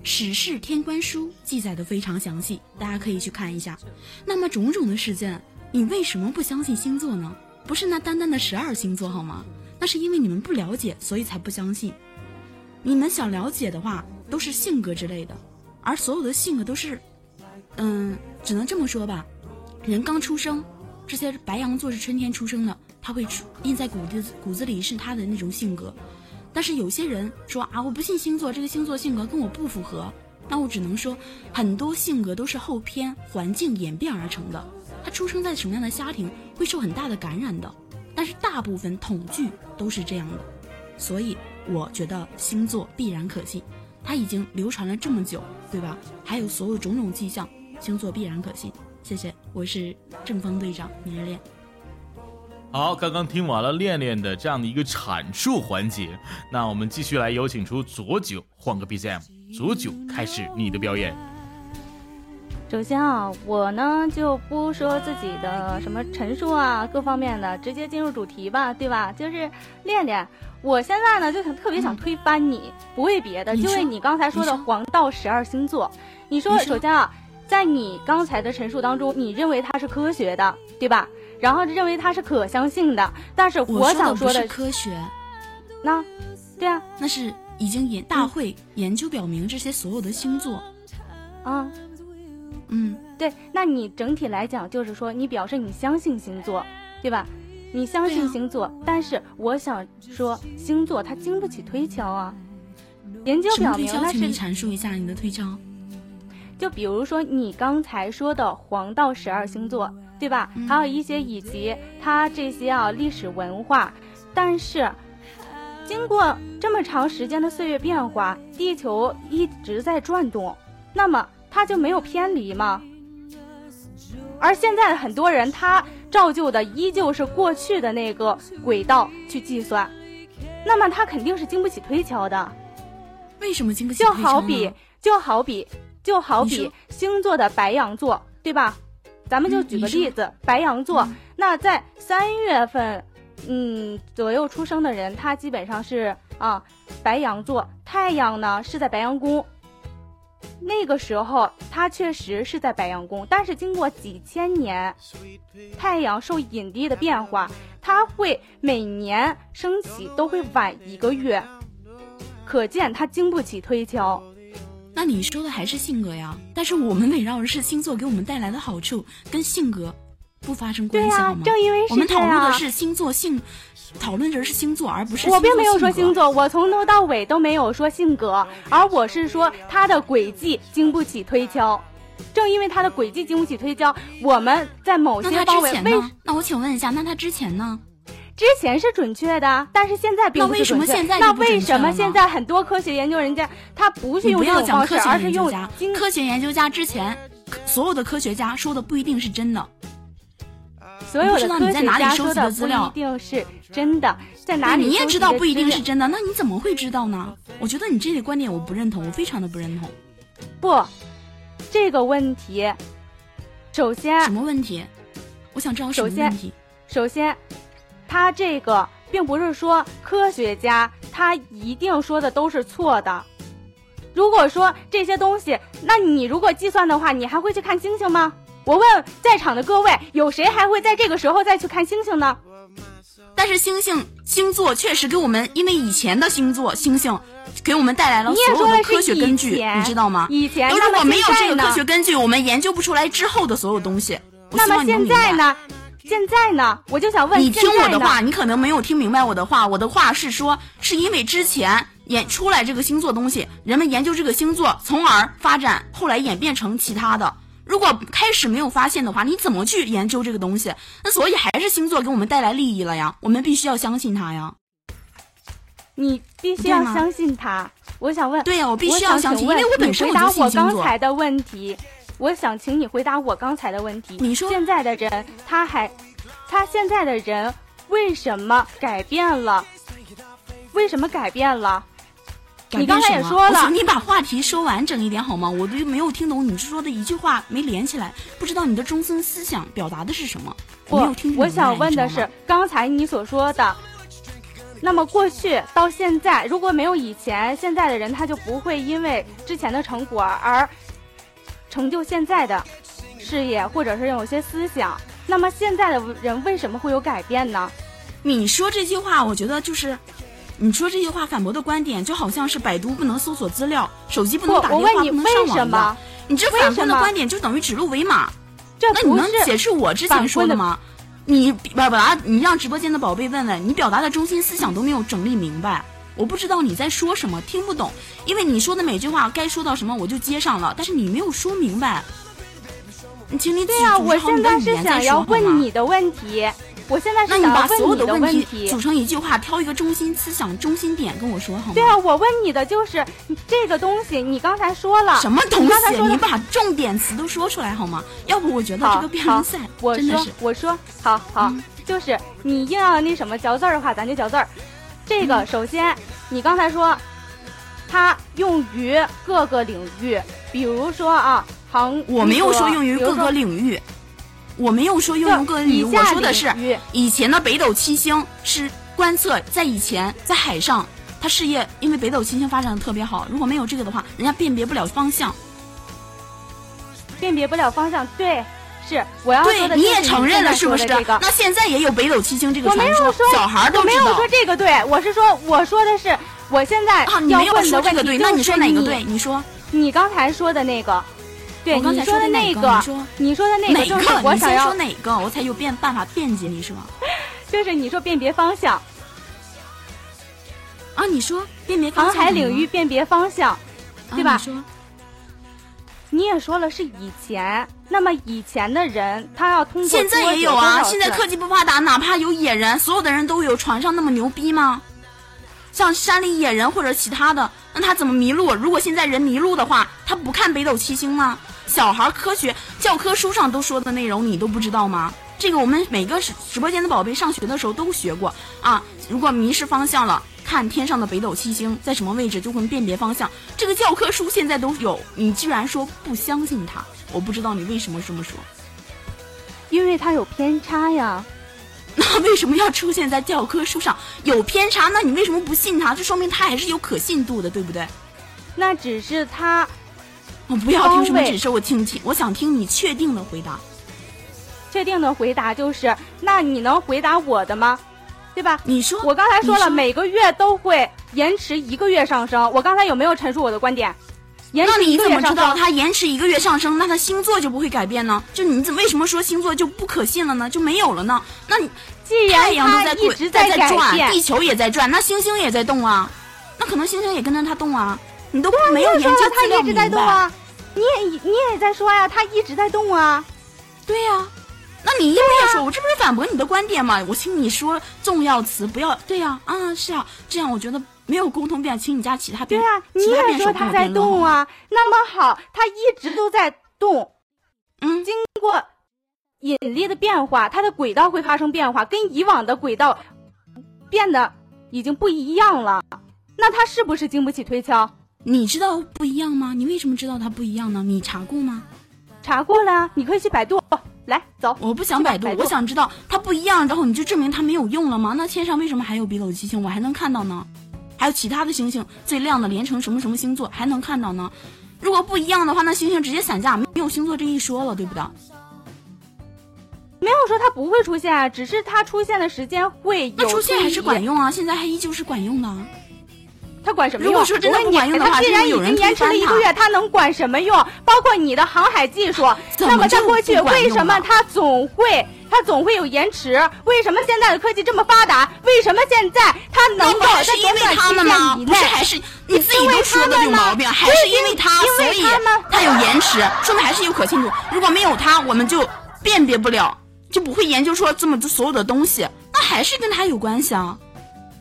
Speaker 5: 史事天官书》记载的非常详细，大家可以去看一下。那么种种的事件，你为什么不相信星座呢？不是那单单的十二星座好吗？那是因为你们不了解，所以才不相信。你们想了解的话，都是性格之类的。而所有的性格都是，嗯，只能这么说吧。人刚出生，这些白羊座是春天出生的，他会出印在骨子骨子里是他的那种性格。但是有些人说啊，我不信星座，这个星座性格跟我不符合。那我只能说，很多性格都是后天环境演变而成的。他出生在什么样的家庭，会受很大的感染的。但是大部分统计都是这样的，所以我觉得星座必然可信。它已经流传了这么久，对吧？还有所有种种迹象，星座必然可信。谢谢，我是正方队长明日恋。
Speaker 4: 好，刚刚听完了恋恋的这样的一个阐述环节，那我们继续来有请出左九，换个 BGM，左九开始你的表演。
Speaker 6: 首先啊，我呢就不说自己的什么陈述啊，各方面的，直接进入主题吧，对吧？就是恋恋，我现在呢就想特别想推翻你，不为别的，就为你刚才说的黄道十二星座。你说，首先啊，在你刚才的陈述当中，你认为它是科学的，对吧？然后认为它是可相信的，但是
Speaker 5: 我
Speaker 6: 想说
Speaker 5: 的是科学，
Speaker 6: 那，对啊，
Speaker 5: 那是已经研大会研究表明这些所有的星座，
Speaker 6: 啊。
Speaker 5: 嗯，
Speaker 6: 对，那你整体来讲就是说，你表示你相信星座，对吧？你相信星座，但是我想说，星座它经不起推敲啊。研究表明，那是
Speaker 5: 你阐述一下你的推敲。
Speaker 6: 就比如说你刚才说的黄道十二星座，对吧？还有一些以及它这些啊历史文化，但是经过这么长时间的岁月变化，地球一直在转动，那么。它就没有偏离吗？而现在的很多人，他照旧的依旧是过去的那个轨道去计算，那么他肯定是经不起推敲的。
Speaker 5: 为什么经不起
Speaker 6: 推敲就好比，就好比，就好比星座的白羊座，对吧？咱们就举个例子，白羊座，那在三月份，嗯左右出生的人，他基本上是啊白羊座，太阳呢是在白羊宫。那个时候，它确实是在白羊宫，但是经过几千年，太阳受引力的变化，它会每年升起都会晚一个月，可见它经不起推敲。
Speaker 5: 那你说的还是性格呀？但是我们围绕的是星座给我们带来的好处，跟性格不发生关系好吗？
Speaker 6: 正因为
Speaker 5: 我们讨论的是星座性。讨论着是星座，而不是
Speaker 6: 我并没有说星座，我从头到尾都没有说性格，而我是说他的轨迹经不起推敲。正因为他的轨迹经不起推敲，我们在某些方面为
Speaker 5: 那我请问一下，那他之前呢？
Speaker 6: 之前是准确的，但是现在并不是准确。那为什么现在很多科学研究人家他不是用这种方式，而是用
Speaker 5: 科学研究家之前所有的科学家说的不一定是真的。
Speaker 6: 所有的科学家说的不一定是真的，在哪里？
Speaker 5: 你也知道不一定是真的，那你怎么会知道呢？我觉得你这个观点我不认同，我非常的不认同。
Speaker 6: 不，这个问题，首先
Speaker 5: 什么问题？我想知道什么问题。
Speaker 6: 首先，他这个并不是说科学家他一定说的都是错的。如果说这些东西，那你如果计算的话，你还会去看星星吗？我问在场的各位，有谁还会在这个时候再去看星星呢？
Speaker 5: 但是星星星座确实给我们，因为以前的星座星星给我们带来了所有的科学根据，你知道吗？
Speaker 6: 以前
Speaker 5: 如果没有这个科学根据，我们研究不出来之后的所有东西。
Speaker 6: 那么现在呢？现在呢？我就想问
Speaker 5: 你听我的话，你可能没有听明白我的话。我的话是说，是因为之前演出来这个星座东西，人们研究这个星座，从而发展，后来演变成其他的。如果开始没有发现的话，你怎么去研究这个东西？那所以还是星座给我们带来利益了呀，我们必须要相信它呀。
Speaker 6: 你必须要相信它。我想问，
Speaker 5: 对呀，我必须要相信，因为我本身
Speaker 6: 回答我刚才的问题。我想请你回答我刚才的问题。
Speaker 5: 你说
Speaker 6: 现在的人他还，他现在的人为什么改变了？为什么改变了？你刚才也说了，
Speaker 5: 你把话题说完整一点好吗？我都没有听懂你说的一句话，没连起来，不知道你的中心思想表达的是什么。我
Speaker 6: 我想问的是，刚才你所说的，那么过去到现在，如果没有以前，现在的人他就不会因为之前的成果而成就现在的事业，或者是有些思想。那么现在的人为什么会有改变呢？
Speaker 5: 你说这句话，我觉得就是。你说这句话反驳的观点，就好像是百度不能搜索资料，手机不能打电话，
Speaker 6: 为什么。
Speaker 5: 你这反驳的观点就等于指鹿为马。
Speaker 6: 这
Speaker 5: 那你能解释我之前说的吗？你表达，你让直播间的宝贝问问，你表达的中心思想都没有整理明白。我不知道你在说什么，听不懂，因为你说的每句话该说到什么我就接上了，但是你没有说明白。你请你
Speaker 6: 对呀、
Speaker 5: 组
Speaker 6: 我现在是想要问你的问题，我现在是想要
Speaker 5: 把所有
Speaker 6: 问你的
Speaker 5: 问
Speaker 6: 问
Speaker 5: 题组成一句话，挑一个中心思想、中心点跟我说好吗？
Speaker 6: 对啊，我问你的就是这个东西，你刚才说了
Speaker 5: 什么东西？
Speaker 6: 你
Speaker 5: 把重点词都说出来好吗？要不我觉得这个辩论赛
Speaker 6: 我说
Speaker 5: 真的是
Speaker 6: 我说好好，就是你硬要那什么嚼字儿的话，咱就嚼字儿。这
Speaker 5: 嗯。
Speaker 6: 个首先，你刚才说，它用于各个领域，比如说啊，航，
Speaker 5: 我没有说用于各个领域，我没有说用于各个领域，我说的是以前的北斗七星是观测在以前在海上，它事业因为北斗七星发展的特别好，如果没有这个的话，人家辨别不了方向。
Speaker 6: 辨别不了方向，对，是我要说
Speaker 5: 对，
Speaker 6: 的。
Speaker 5: 你也承认了是不是？那现在也有北斗七星这个
Speaker 6: 我没
Speaker 5: 传
Speaker 6: 有说，
Speaker 5: 小孩儿都
Speaker 6: 我没。有说这个对，我是说，我说的是我现在
Speaker 5: 啊，你没有
Speaker 6: 要问
Speaker 5: 说这个对，
Speaker 6: 的问题
Speaker 5: 那你说哪个对？你说。
Speaker 6: 你刚才说的那个，对，
Speaker 5: 刚才
Speaker 6: 你说
Speaker 5: 的
Speaker 6: 那
Speaker 5: 个，你说
Speaker 6: 的那
Speaker 5: 个
Speaker 6: 就是我想要
Speaker 5: 说哪个，我才有辩办法辩解你是吗？
Speaker 6: 就是你说辨别方向
Speaker 5: 啊，你说辨别方
Speaker 6: 航
Speaker 5: 向怎么了
Speaker 6: 海领域辨别方向，对吧？
Speaker 5: 你
Speaker 6: 也说了是以前，那么以前的人他要通过
Speaker 5: 现在也有啊，现在科技不发达，哪怕有野人，所有的人都有船上那么牛逼吗？像山里野人或者其他的，那他怎么迷路？如果现在人迷路的话，他不看北斗七星吗？小孩科学教科书上都说的内容，你都不知道吗？这个我们每个直直播间的宝贝上学的时候都学过啊。如果迷失方向了，看天上的北斗七星在什么位置，就会辨别方向。这个教科书现在都有，你居然说不相信他，我不知道你为什么这么说。
Speaker 6: 因为它有偏差呀。
Speaker 5: 那为什么要出现在教科书上？有偏差，那你为什么不信他？这说明他还是有可信度的，对不对？
Speaker 6: 那只是他，
Speaker 5: 我不要听什么只是，我听听，我想听你确定的回答。
Speaker 6: 确定的回答就是，那你能回答我的吗？对吧？
Speaker 5: 你说，
Speaker 6: 我刚才说了，
Speaker 5: 说
Speaker 6: 每个月都会延迟一个月上升。我刚才有没有陈述我的观点？延
Speaker 5: 那你
Speaker 6: 迟一个
Speaker 5: 怎么知道。它延迟一个月上升？那它星座就不会改变呢？就你怎么为什么说星座就不可信了呢？就没有了呢？那你
Speaker 6: 既然
Speaker 5: 太阳都在
Speaker 6: 在
Speaker 5: 在转，地球也在转，那星星也在动啊。那可能星星也跟着它动啊。你都没有研究资料
Speaker 6: 它一直在
Speaker 5: 明白。
Speaker 6: 动啊。你也你也在说呀，它一直在动啊。
Speaker 5: 对呀、那你一不也说，我这不是反驳你的观点吗？我请你说重要词不要，对呀、啊，是啊，这样我觉得没有沟通辩，请你加其他辩，
Speaker 6: 对啊，你也说它在。动啊。那么好，它一直都在动。
Speaker 5: 嗯，
Speaker 6: 经过引力的变化，它的轨道会发生变化，跟以往的轨道变得已经不一样了。那它是不是经不起推敲？
Speaker 5: 你知道不一样吗？你为什么知道它不一样呢？你查过吗？
Speaker 6: 查过了啊，你可以去百度。来，走。
Speaker 5: 我不想百度，我想知道它不一样，然后你就证明它没有用了吗？那天上为什么还有北斗七星？我还能看到呢？还有其他的星星最亮的连成什么什么星座还能看到呢？如果不一样的话，那星星直接散架，没有星座这一说了，对不对？
Speaker 6: 没有说它不会出现啊，只是它出现的时间会有
Speaker 5: 那出现还是管
Speaker 6: 用。
Speaker 5: 用啊，现在还依旧是管用的。
Speaker 6: 它管什么用？
Speaker 5: 如果说真的管用的话
Speaker 6: 它既然已经延迟了一个月，他能管什么用？包括你的航海技术，
Speaker 5: 么
Speaker 6: 那么在过去为什么他总会他总会有延迟？为什么现在的科技这么发达？为什么现在他能够在
Speaker 5: 因为
Speaker 6: 短
Speaker 5: 他们吗？
Speaker 6: 期间以内
Speaker 5: 不是，还是你自己都说的有毛病，还是因为他，所以他有延迟，说明还是有可信度。如果没有他，我们就辨别不了，就不会研究出这么多所有的东西，那还是跟他有关系啊。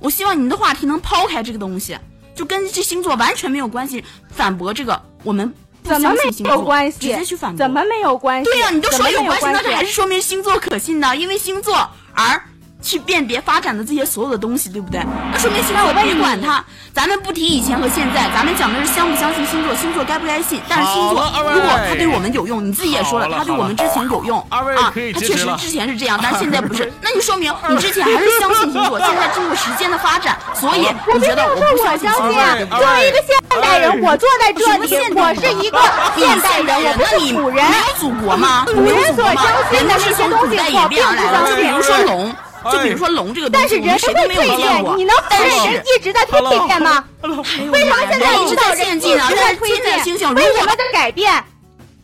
Speaker 5: 我希望你的话题能抛开这个东西，就跟这星座完全没有关系，反驳这个我们不
Speaker 6: 怎么没
Speaker 5: 相信星座，
Speaker 6: 有关系？
Speaker 5: 直接去反驳。
Speaker 6: 怎么没有关系？
Speaker 5: 对呀、你都说有关系，那这还是说明星座可信呢，因为星座而去辨别发展的这些所有的东西，对不对？那说明星座别管它，咱们不提以前和现在，咱们讲的是相不相信星座，星座该不该信。但是星座如果它对我们有用，你自己也说了，它对我们之前有用啊它确实之前是这样，但现在不是，那就说明你之前还是相信星座，现在经过时间的发展，所以
Speaker 6: 我
Speaker 5: 你觉得
Speaker 6: 我
Speaker 5: 我不相信星座。
Speaker 6: 作为一个现代人，我坐在这里，我是一个现代人，我不
Speaker 5: 那你
Speaker 6: 是古人。
Speaker 5: 没有祖国吗？
Speaker 6: 古人所相信的那些东西，
Speaker 5: 人都是从古代
Speaker 6: 我并不
Speaker 5: 演变而来的，
Speaker 6: 相信。
Speaker 5: 就比如说龙，就比如说龙这个东西，
Speaker 6: 但是人会蜕
Speaker 5: 见过
Speaker 6: 变，。你能否
Speaker 5: 但
Speaker 6: 认人一直在蜕变吗？为什么现在
Speaker 5: 人一直在渐进啊？
Speaker 6: 一直在蜕变？
Speaker 5: 星星
Speaker 6: 为什么在改变？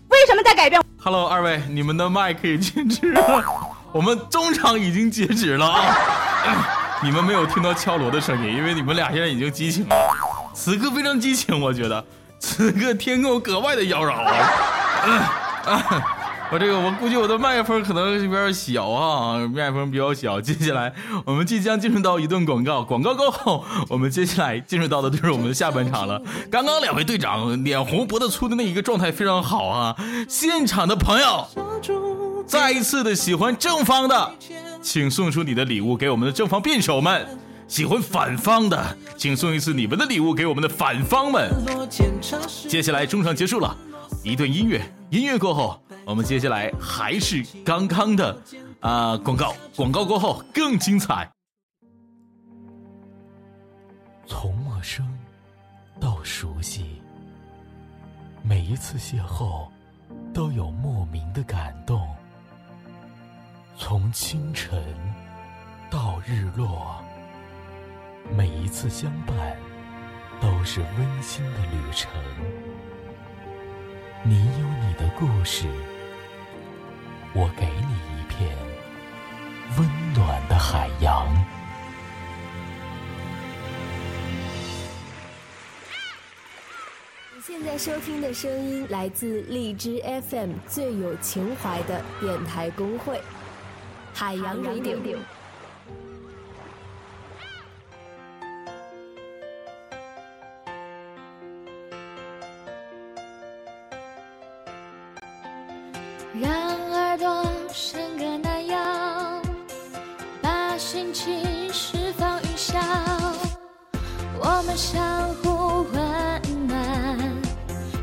Speaker 6: 为什么在改变
Speaker 4: ？Hello，二位，你们的麦可以禁止了，我们中场已经截止了啊！你们没有听到敲锣的声音，因为你们俩现在已经激情了，此刻非常激情，我觉得此刻天空格外的妖娆啊！嗯啊我这个我估计我的麦克风可能有点小啊，麦克风比较小。接下来我们即将进入到一段广告，广告过后，我们接下来进入到的就是我们的下半场了。刚刚两位队长脸红脖子粗的那一个状态非常好啊，现场的朋友再一次的喜欢正方的，请送出你的礼物给我们的正方辩手们；喜欢反方的，请送一次你们的礼物给我们的反方们。接下来中场结束了，一段音乐，音乐过后，我们接下来还是刚刚的啊、广告，广告过后更精彩。
Speaker 11: 从陌生到熟悉，每一次邂逅都有莫名的感动。从清晨到日落，每一次相伴都是温馨的旅程。你有你的故事，我给你一片温暖的海洋。
Speaker 12: 你现在收听的声音来自荔枝 FM 最有情怀的电台公会——海洋 Radio。
Speaker 1: 相互温暖，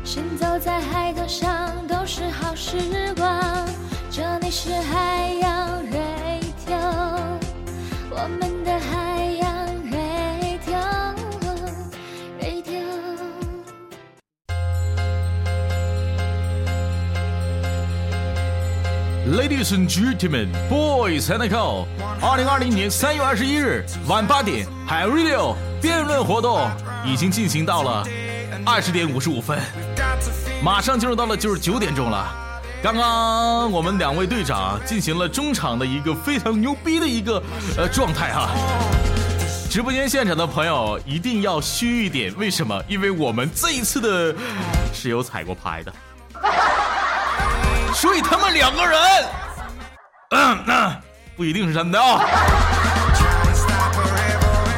Speaker 1: 行走在海滩上都是好时光。这里是海洋 radio，我们的海洋 radio，radio。
Speaker 4: Ladies and gentlemen, boys and girls，二零二零年三月二十一日晚八点，海 Radio 辩论活动已经进行到了二十点五十五分，马上进入到了就是九点钟了。刚刚我们两位队长进行了中场的一个非常牛逼的一个呃状态哈、直播间现场的朋友一定要虚一点，为什么？因为我们这一次的是有彩过牌的。所以他们两个人，嗯嗯，不一定是真的啊。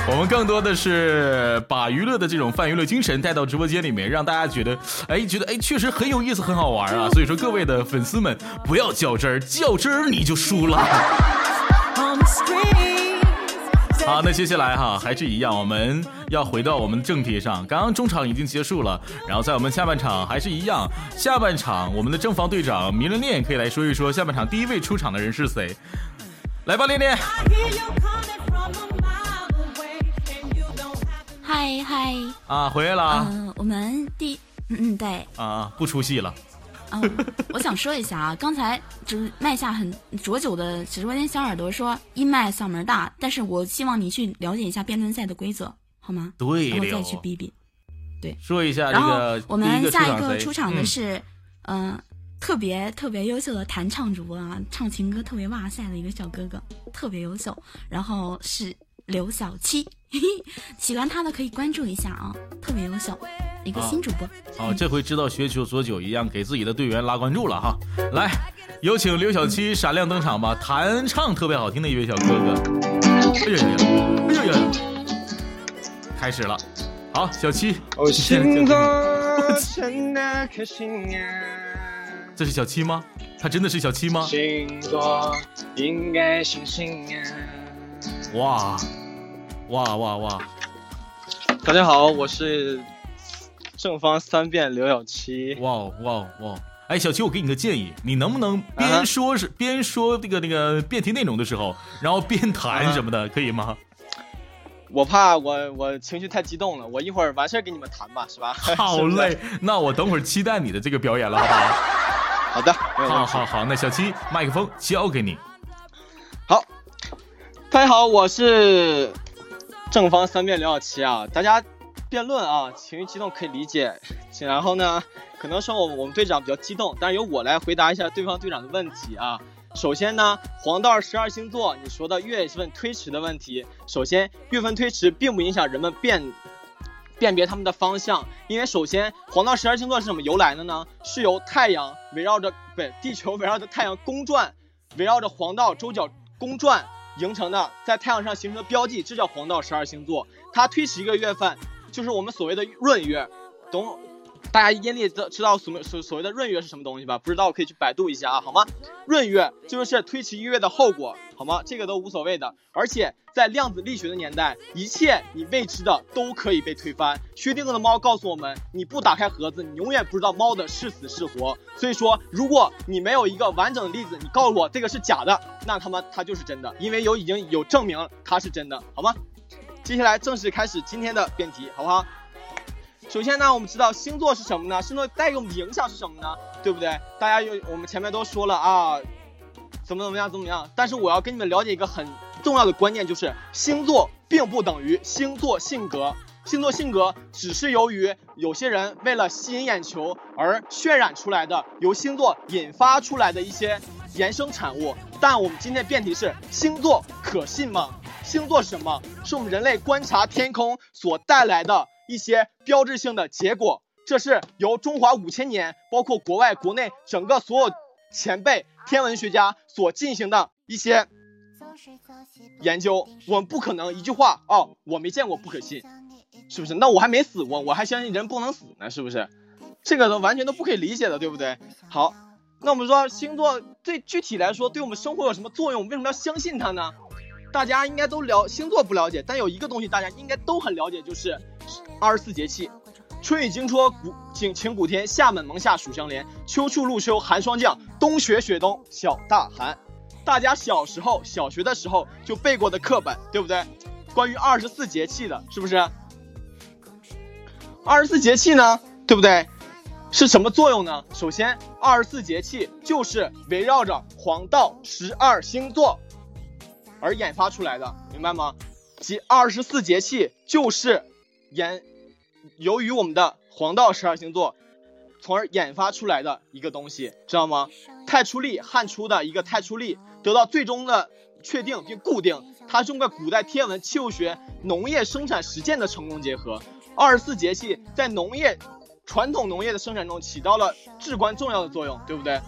Speaker 4: 我们更多的是把娱乐的这种泛娱乐精神带到直播间里面，让大家觉得，哎，觉得哎，确实很有意思，很好玩啊。所以说，各位的粉丝们，不要较真儿，较真儿你就输了。好，那接下来哈还是一样，我们要回到我们正题上。刚刚中场已经结束了，然后在我们下半场还是一样，下半场我们的正方队长迷人恋可以来说一说下半场第一位出场的人是谁？来吧，恋恋。
Speaker 5: 嗨嗨，
Speaker 4: 啊，回来了啊、
Speaker 5: 嗯、我们第嗯嗯对，
Speaker 4: 啊，不出戏了。
Speaker 5: 嗯，我想说一下啊，刚才就是麦下很浊酒的直播间小耳朵说音麦嗓门大，但是我希望你去了解一下辩论赛的规则，好吗？
Speaker 4: 对
Speaker 5: 然后再去逼逼。对，
Speaker 4: 说一下这
Speaker 5: 然后
Speaker 4: 个
Speaker 5: 我们下一个出场的
Speaker 4: 嗯
Speaker 5: 是，嗯、特别特别优秀的弹唱主播啊，唱情歌特别哇塞的一个小哥哥，特别优秀。然后是刘小七，嘿嘿，喜欢他的可以关注一下啊，特别优秀，一个新主播。
Speaker 4: 好，这回知道学球佐久一样给自己的队员拉关注了哈。来，有请刘小七闪亮登场吧，弹唱特别好听的一位小哥哥。哎呀呀，哎呀呀，开始了。好，小七，
Speaker 13: 哦，
Speaker 4: 现在
Speaker 13: 星座
Speaker 4: 就
Speaker 13: 真的可信啊！
Speaker 4: 这是小七吗？他真的是小七吗？
Speaker 13: 星座应该相信啊！
Speaker 4: 哇，哇哇哇！
Speaker 13: 大家好，我是正方三辩刘小七。
Speaker 4: 哇哇哇！哎，小七，我给你个建议，你能不能
Speaker 13: 啊
Speaker 4: 边说是、边说这个那个辩题内容的时候，然后边弹什么的，可以吗？
Speaker 13: 我怕我我情绪太激动了，我一会儿完事儿给你们谈吧，是吧？
Speaker 4: 好嘞，那我等会儿期待你的这个表演了，好不好？
Speaker 13: 好的，
Speaker 4: 好好好，那小七，麦克风交给你。
Speaker 13: 好大家好，我是正方三辩刘小七啊。大家辩论啊，情绪激动可以理解。然后呢，可能说我我们队长比较激动，但是由我来回答一下对方队长的问题啊。首先呢，黄道十二星座，你说的月份推迟的问题，首先月份推迟并不影响人们辨辨别他们的方向，因为首先黄道十二星座是怎么由来的呢？是由太阳围绕着不地球 围绕着太阳公转，围绕着黄道周角公转。形成的在太阳上形成的标记，这叫黄道十二星座。它推迟一个月份，就是我们所谓的闰月，懂？大家阴历知知道所所所谓的闰月是什么东西吧？不知道可以去百度一下啊，好吗？闰月就是推迟一月的后果，好吗？这个都无所谓的。而且在量子力学的年代，一切你未知的都可以被推翻。薛定谔的猫告诉我们，你不打开盒子，你永远不知道猫的是死是活。所以说，如果你没有一个完整的例子，你告诉我这个是假的，那他妈它就是真的，因为有已经有证明它是真的，好吗？接下来正式开始今天的辩题，好不好？首先呢，我们知道星座是什么呢？星座带给我们的影响是什么呢？对不对？大家又我们前面都说了啊，怎么怎么样怎么样。但是我要跟你们了解一个很重要的观念，就是星座并不等于星座性格，星座性格只是由于有些人为了吸引眼球而渲染出来的，由星座引发出来的一些衍生产物。但我们今天辩题是星座可信吗？星座是什么？是我们人类观察天空所带来的。一些标志性的结果，这是由中华五千年，包括国外、国内整个所有前辈天文学家所进行的一些研究。我们不可能一句话哦，我没见过，不可信，是不是？那我还没死过，我还相信人不能死呢，是不是？这个都完全都不可以理解的，对不对？好，那我们说星座最具体来说，对我们生活有什么作用？为什么要相信它呢？大家应该都了星座不了解，但有一个东西大家应该都很了解，就是二十四节气。春雨惊春，谷晴晴谷天，夏满芒夏暑相连，秋处露秋寒霜降，冬雪雪冬小大寒。大家小时候小学的时候就背过的课本，对不对？关于二十四节气的，是不是？二十四节气呢，对不对？是什么作用呢？首先，二十四节气就是围绕着黄道十二星座。而研发出来的，明白吗？即二十四节气就是研由于我们的黄道十二星座，从而研发出来的一个东西，知道吗？太初历汉初的一个太初历得到最终的确定并固定，它是用个古代天文、气候学、农业生产实践的成功结合。二十四节气在农业传统农业的生产中起到了至关重要的作用，对不对？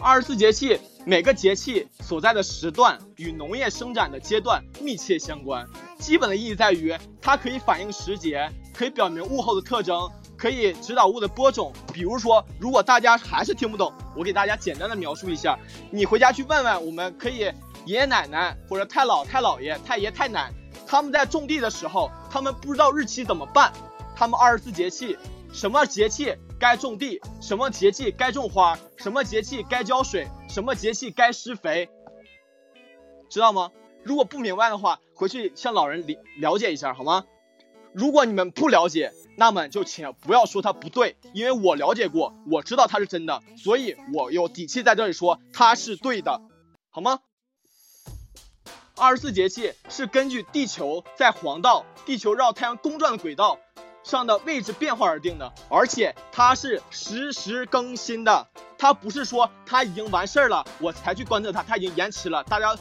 Speaker 13: 二十四节气。每个节气所在的时段与农业生产的阶段密切相关，基本的意义在于它可以反映时节，可以表明物候的特征，可以指导物的播种。比如说，如果大家还是听不懂，我给大家简单的描述一下，你回家去问问，我们可以爷爷奶奶或者太姥太姥爷、太爷太奶，他们在种地的时候，他们不知道日期怎么办，他们二十四节气，什么节气？该种地，什么节气该种花，什么节气该浇水，什么节气该施肥，知道吗？如果不明白的话，回去向老人了了解一下好吗？如果你们不了解，那么就请不要说它不对，因为我了解过，我知道它是真的，所以我有底气在这里说它是对的，好吗？二十四节气是根据地球在黄道，地球绕太阳公转的轨道。上的位置变化而定的，而且它是实时更新的，它不是说它已经完事儿了我才去观测它，它已经延迟了，大家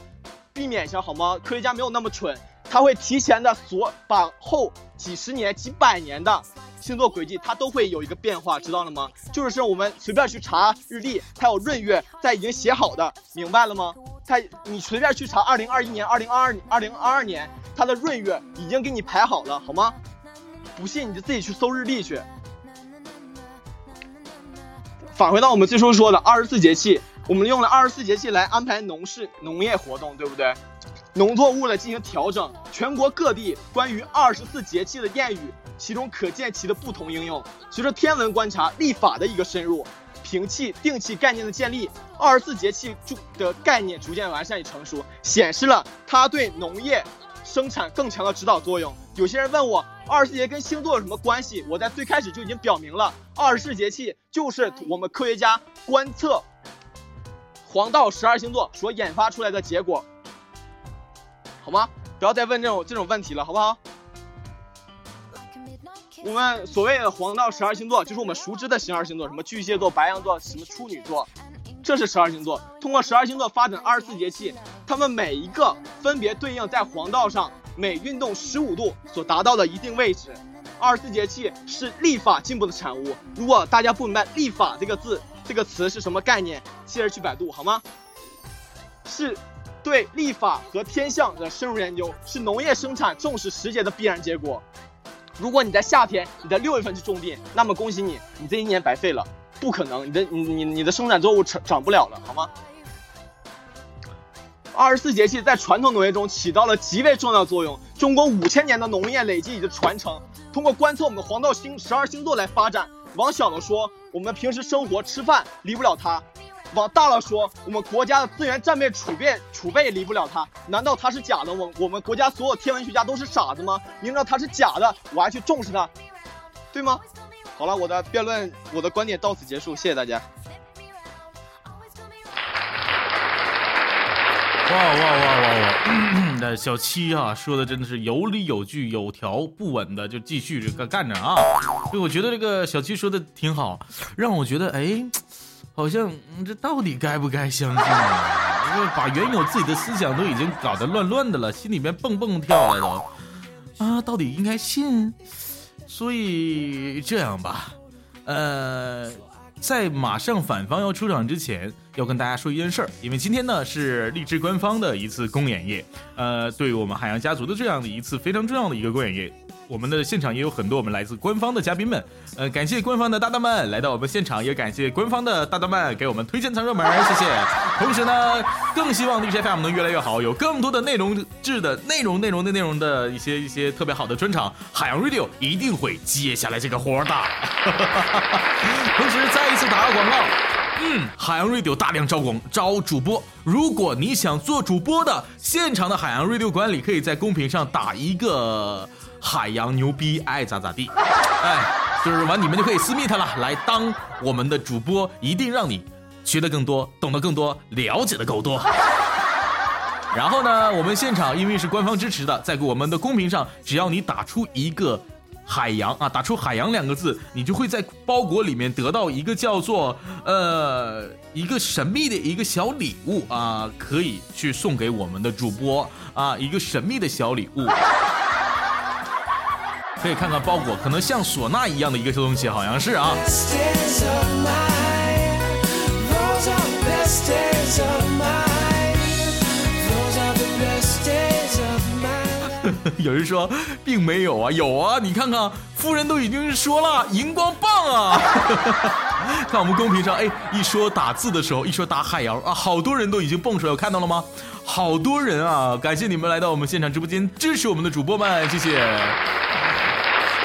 Speaker 13: 避免一下好吗？科学家没有那么蠢，他会提前的所把后几十年、几百年的星座轨迹，它都会有一个变化，知道了吗？就是我们随便去查日历，它有闰月在已经写好的，明白了吗？它你随便去查二零二一年、二零二二、二零二二年，它的闰月已经给你排好了，好吗？不信你就自己去搜日历去。返回到我们最初说的二十四节气，我们用了二十四节气来安排农事、农业活动，对不对？农作物的进行调整，全国各地关于二十四节气的谚语，其中可见其的不同应用。随着天文观察、历法的一个深入，平气、定气概念的建立，二十四节气就的概念逐渐完善与成熟，显示了它对农业生产更强的指导作用。有些人问我。二十四节跟星座有什么关系？我在最开始就已经表明了，二十四节气就是我们科学家观测黄道十二星座所研发出来的结果。好吗？不要再问这种这种问题了，好不好？我们所谓的黄道十二星座，就是我们熟知的十二星座，什么巨蟹座、白羊座、什么处女座，这是十二星座。通过十二星座发展二十四节气，它们每一个分别对应在黄道上每运动十五度所达到的一定位置。二十四节气是历法进步的产物。如果大家不明白“历法”这个字、这个词是什么概念，接着去百度好吗？是对历法和天象的深入研究，是农业生产重视时节的必然结果。如果你在夏天，你在六月份去种地，那么恭喜你，你这一年白费了，不可能，你的你你你的生产作物长长不了了，好吗？二十四节气在传统农业中起到了极为重要作用。中国五千年的农业累积以及传承，通过观测我们的黄道星十二星座来发展。往小了说，我们平时生活吃饭离不了它；往大了说，我们国家的资源战备储备储备离不了它。难道它是假的？我我们国家所有天文学家都是傻子吗？明知道它是假的，我还去重视它，对吗？好了，我的辩论，我的观点到此结束，谢谢大家。
Speaker 4: 哇哇哇哇哇！那小七啊，说的真的是有理有据、有条不紊的，就继续这个干着啊。就我觉得这个小七说的挺好，让我觉得哎，好像这到底该不该相信啊？就把原有自己的思想都已经搞得乱乱的了，心里面蹦蹦跳了都啊，到底应该信？所以这样吧，呃。在马上反方要出场之前，要跟大家说一件事儿，因为今天呢是荔枝官方的一次公演夜，呃，对于我们海洋家族的这样的一次非常重要的一个公演夜。我们的现场也有很多我们来自官方的嘉宾们，呃，感谢官方的大大们来到我们现场，也感谢官方的大大们给我们推荐藏热门，谢谢。同时呢，更希望 DJ FM 能越来越好，有更多的内容质的内容、内容的内容的一些一些特别好的专场，海洋 Radio 一定会接下来这个活的。同时再一次打个广告，嗯，海洋 Radio 大量招工招主播，如果你想做主播的，现场的海洋 Radio 管理可以在公屏上打一个。海洋牛逼，爱咋咋地，哎，就是完你们就可以私密他了，来当我们的主播，一定让你学的更多，懂得更多，了解的够多。然后呢，我们现场因为是官方支持的，在我们的公屏上，只要你打出一个海洋啊，打出海洋两个字，你就会在包裹里面得到一个叫做呃一个神秘的一个小礼物啊，可以去送给我们的主播啊，一个神秘的小礼物。可以看看包裹，可能像唢呐一样的一个东西，好像是啊。有人说并没有啊，有啊，你看看，夫人都已经说了，荧光棒啊。看我们公屏上，哎，一说打字的时候，一说打海洋啊，好多人都已经蹦出来，看到了吗？好多人啊，感谢你们来到我们现场直播间支持我们的主播们，谢谢。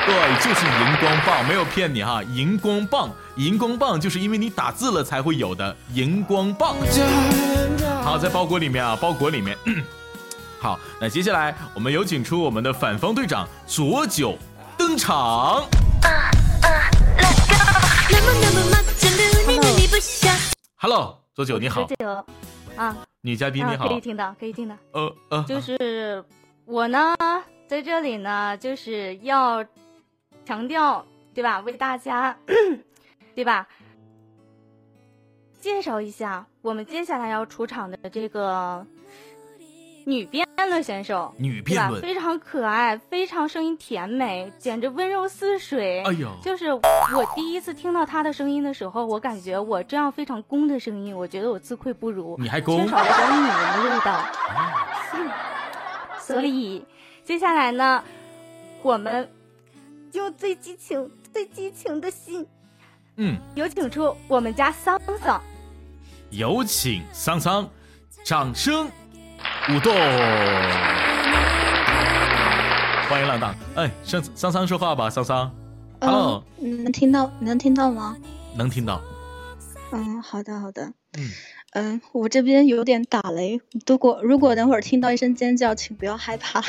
Speaker 4: 对，就是荧光棒，没有骗你哈，荧光棒，荧光棒就是因为你打字了才会有的荧光棒。好，在包裹里面啊，包裹里面。好，那接下来我们有请出我们的反方队长左九登场。Hello，左九你好。
Speaker 6: 左九，啊，
Speaker 4: 女嘉宾你好。
Speaker 6: 可以听到，可以听到。
Speaker 4: 呃呃，
Speaker 6: 就是我呢，在这里呢，就是要。强调对吧？为大家 对吧？介绍一下我们接下来要出场的这个女辩论选手，
Speaker 4: 女辩论
Speaker 6: 非常可爱，非常声音甜美，简直温柔似水。
Speaker 4: 哎呦，
Speaker 6: 就是我第一次听到她的声音的时候，我感觉我这样非常攻的声音，我觉得我自愧不如，
Speaker 4: 你还攻，
Speaker 6: 缺少了点女人的味道。所以接下来呢，我们。用最激情、最激情的心，
Speaker 4: 嗯，
Speaker 6: 有请出我们家桑桑，
Speaker 4: 有请桑桑，掌声舞动，欢迎浪荡，哎，桑桑桑说话吧，桑桑，Hello，
Speaker 14: 能听到？能听到吗？
Speaker 4: 能听到。
Speaker 14: 嗯，好的，好的。
Speaker 4: 嗯
Speaker 14: 嗯，我这边有点打雷，如果如果等会儿听到一声尖叫，请不要害怕。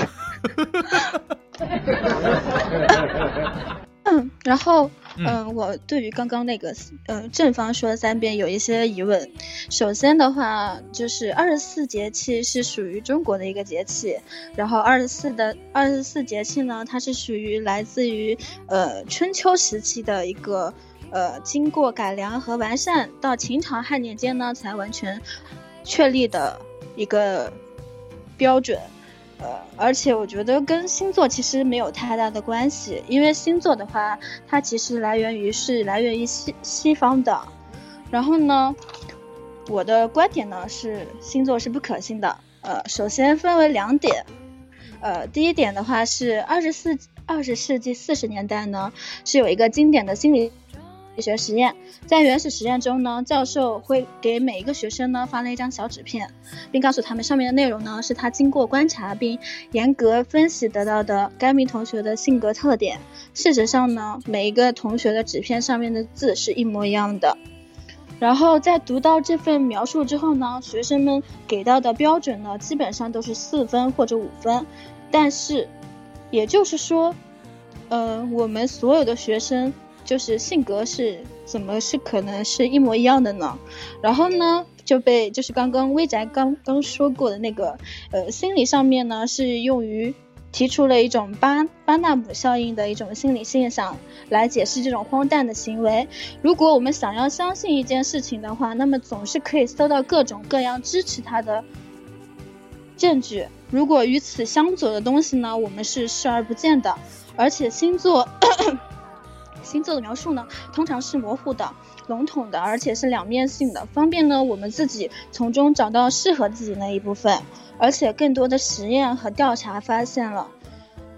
Speaker 14: 嗯，然后，
Speaker 4: 嗯
Speaker 14: 嗯、我对于刚刚那个，呃，正方说的三遍有一些疑问。首先的话，就是二十四节气是属于中国的一个节气，然后二十四的二十四节气呢，它是属于来自于呃春秋时期的一个呃经过改良和完善，到秦朝汉年间呢才完全确立的一个标准。呃，而且我觉得跟星座其实没有太大的关系，因为星座的话，它其实来源于是来源于西西方的。然后呢，我的观点呢是星座是不可信的。呃，首先分为两点。呃，第一点的话是二十四二十世纪四十年代呢，是有一个经典的心理学实验，在原始实验中呢，教授会给每一个学生呢发了一张小纸片，并告诉他们上面的内容呢是他经过观察并严格分析得到的该名同学的性格特点。事实上呢，每一个同学的纸片上面的字是一模一样的。然后在读到这份描述之后呢，学生们给到的标准呢，基本上都是四分或者五分。但是，也就是说，呃，我们所有的学生就是性格是怎么是可能是一模一样的呢？然后呢，就被就是刚刚微宅刚刚说过的那个，呃，心理上面呢是用于提出了一种巴巴纳姆效应的一种心理现象来解释这种荒诞的行为。如果我们想要相信一件事情的话，那么总是可以搜到各种各样支持它的证据。如果与此相左的东西呢，我们是视而不见的。而且星座星座的描述呢，通常是模糊的、笼统的，而且是两面性的，方便呢我们自己从中找到适合自己那一部分。而且更多的实验和调查发现了，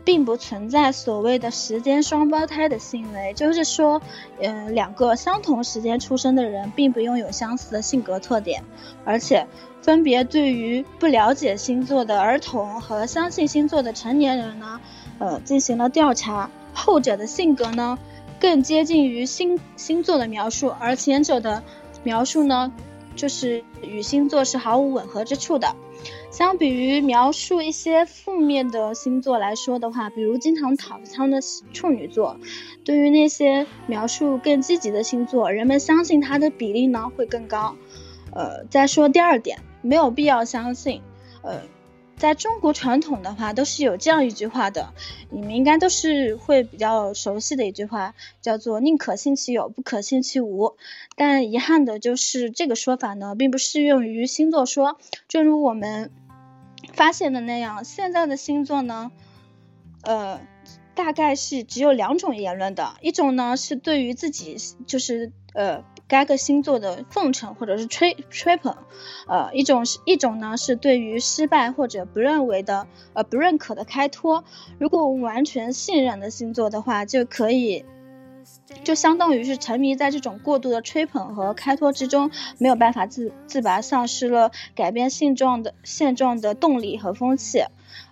Speaker 14: 并不存在所谓的时间双胞胎的行为，就是说，嗯、两个相同时间出生的人，并不拥有相似的性格特点，而且分别对于不了解星座的儿童和相信星座的成年人呢，呃，进行了调查，后者的性格呢，更接近于星星座的描述，而前者的描述呢，就是与星座是毫无吻合之处的。相比于描述一些负面的星座来说的话，比如经常躺枪的处女座，对于那些描述更积极的星座，人们相信它的比例呢会更高。呃，再说第二点，没有必要相信。呃，在中国传统的话，都是有这样一句话的，你们应该都是会比较熟悉的一句话，叫做“宁可信其有，不可信其无”。但遗憾的就是，这个说法呢，并不适用于星座说。正如我们发现的那样，现在的星座呢，呃，大概是只有两种言论的，一种呢是对于自己就是呃该个星座的奉承或者是吹吹捧，呃，一种是一种呢是对于失败或者不认为的呃不认可的开脱。如果我们完全信任的星座的话，就可以。就相当于是沉迷在这种过度的吹捧和开脱之中，没有办法自自拔，丧失了改变现状的现状的动力和风气。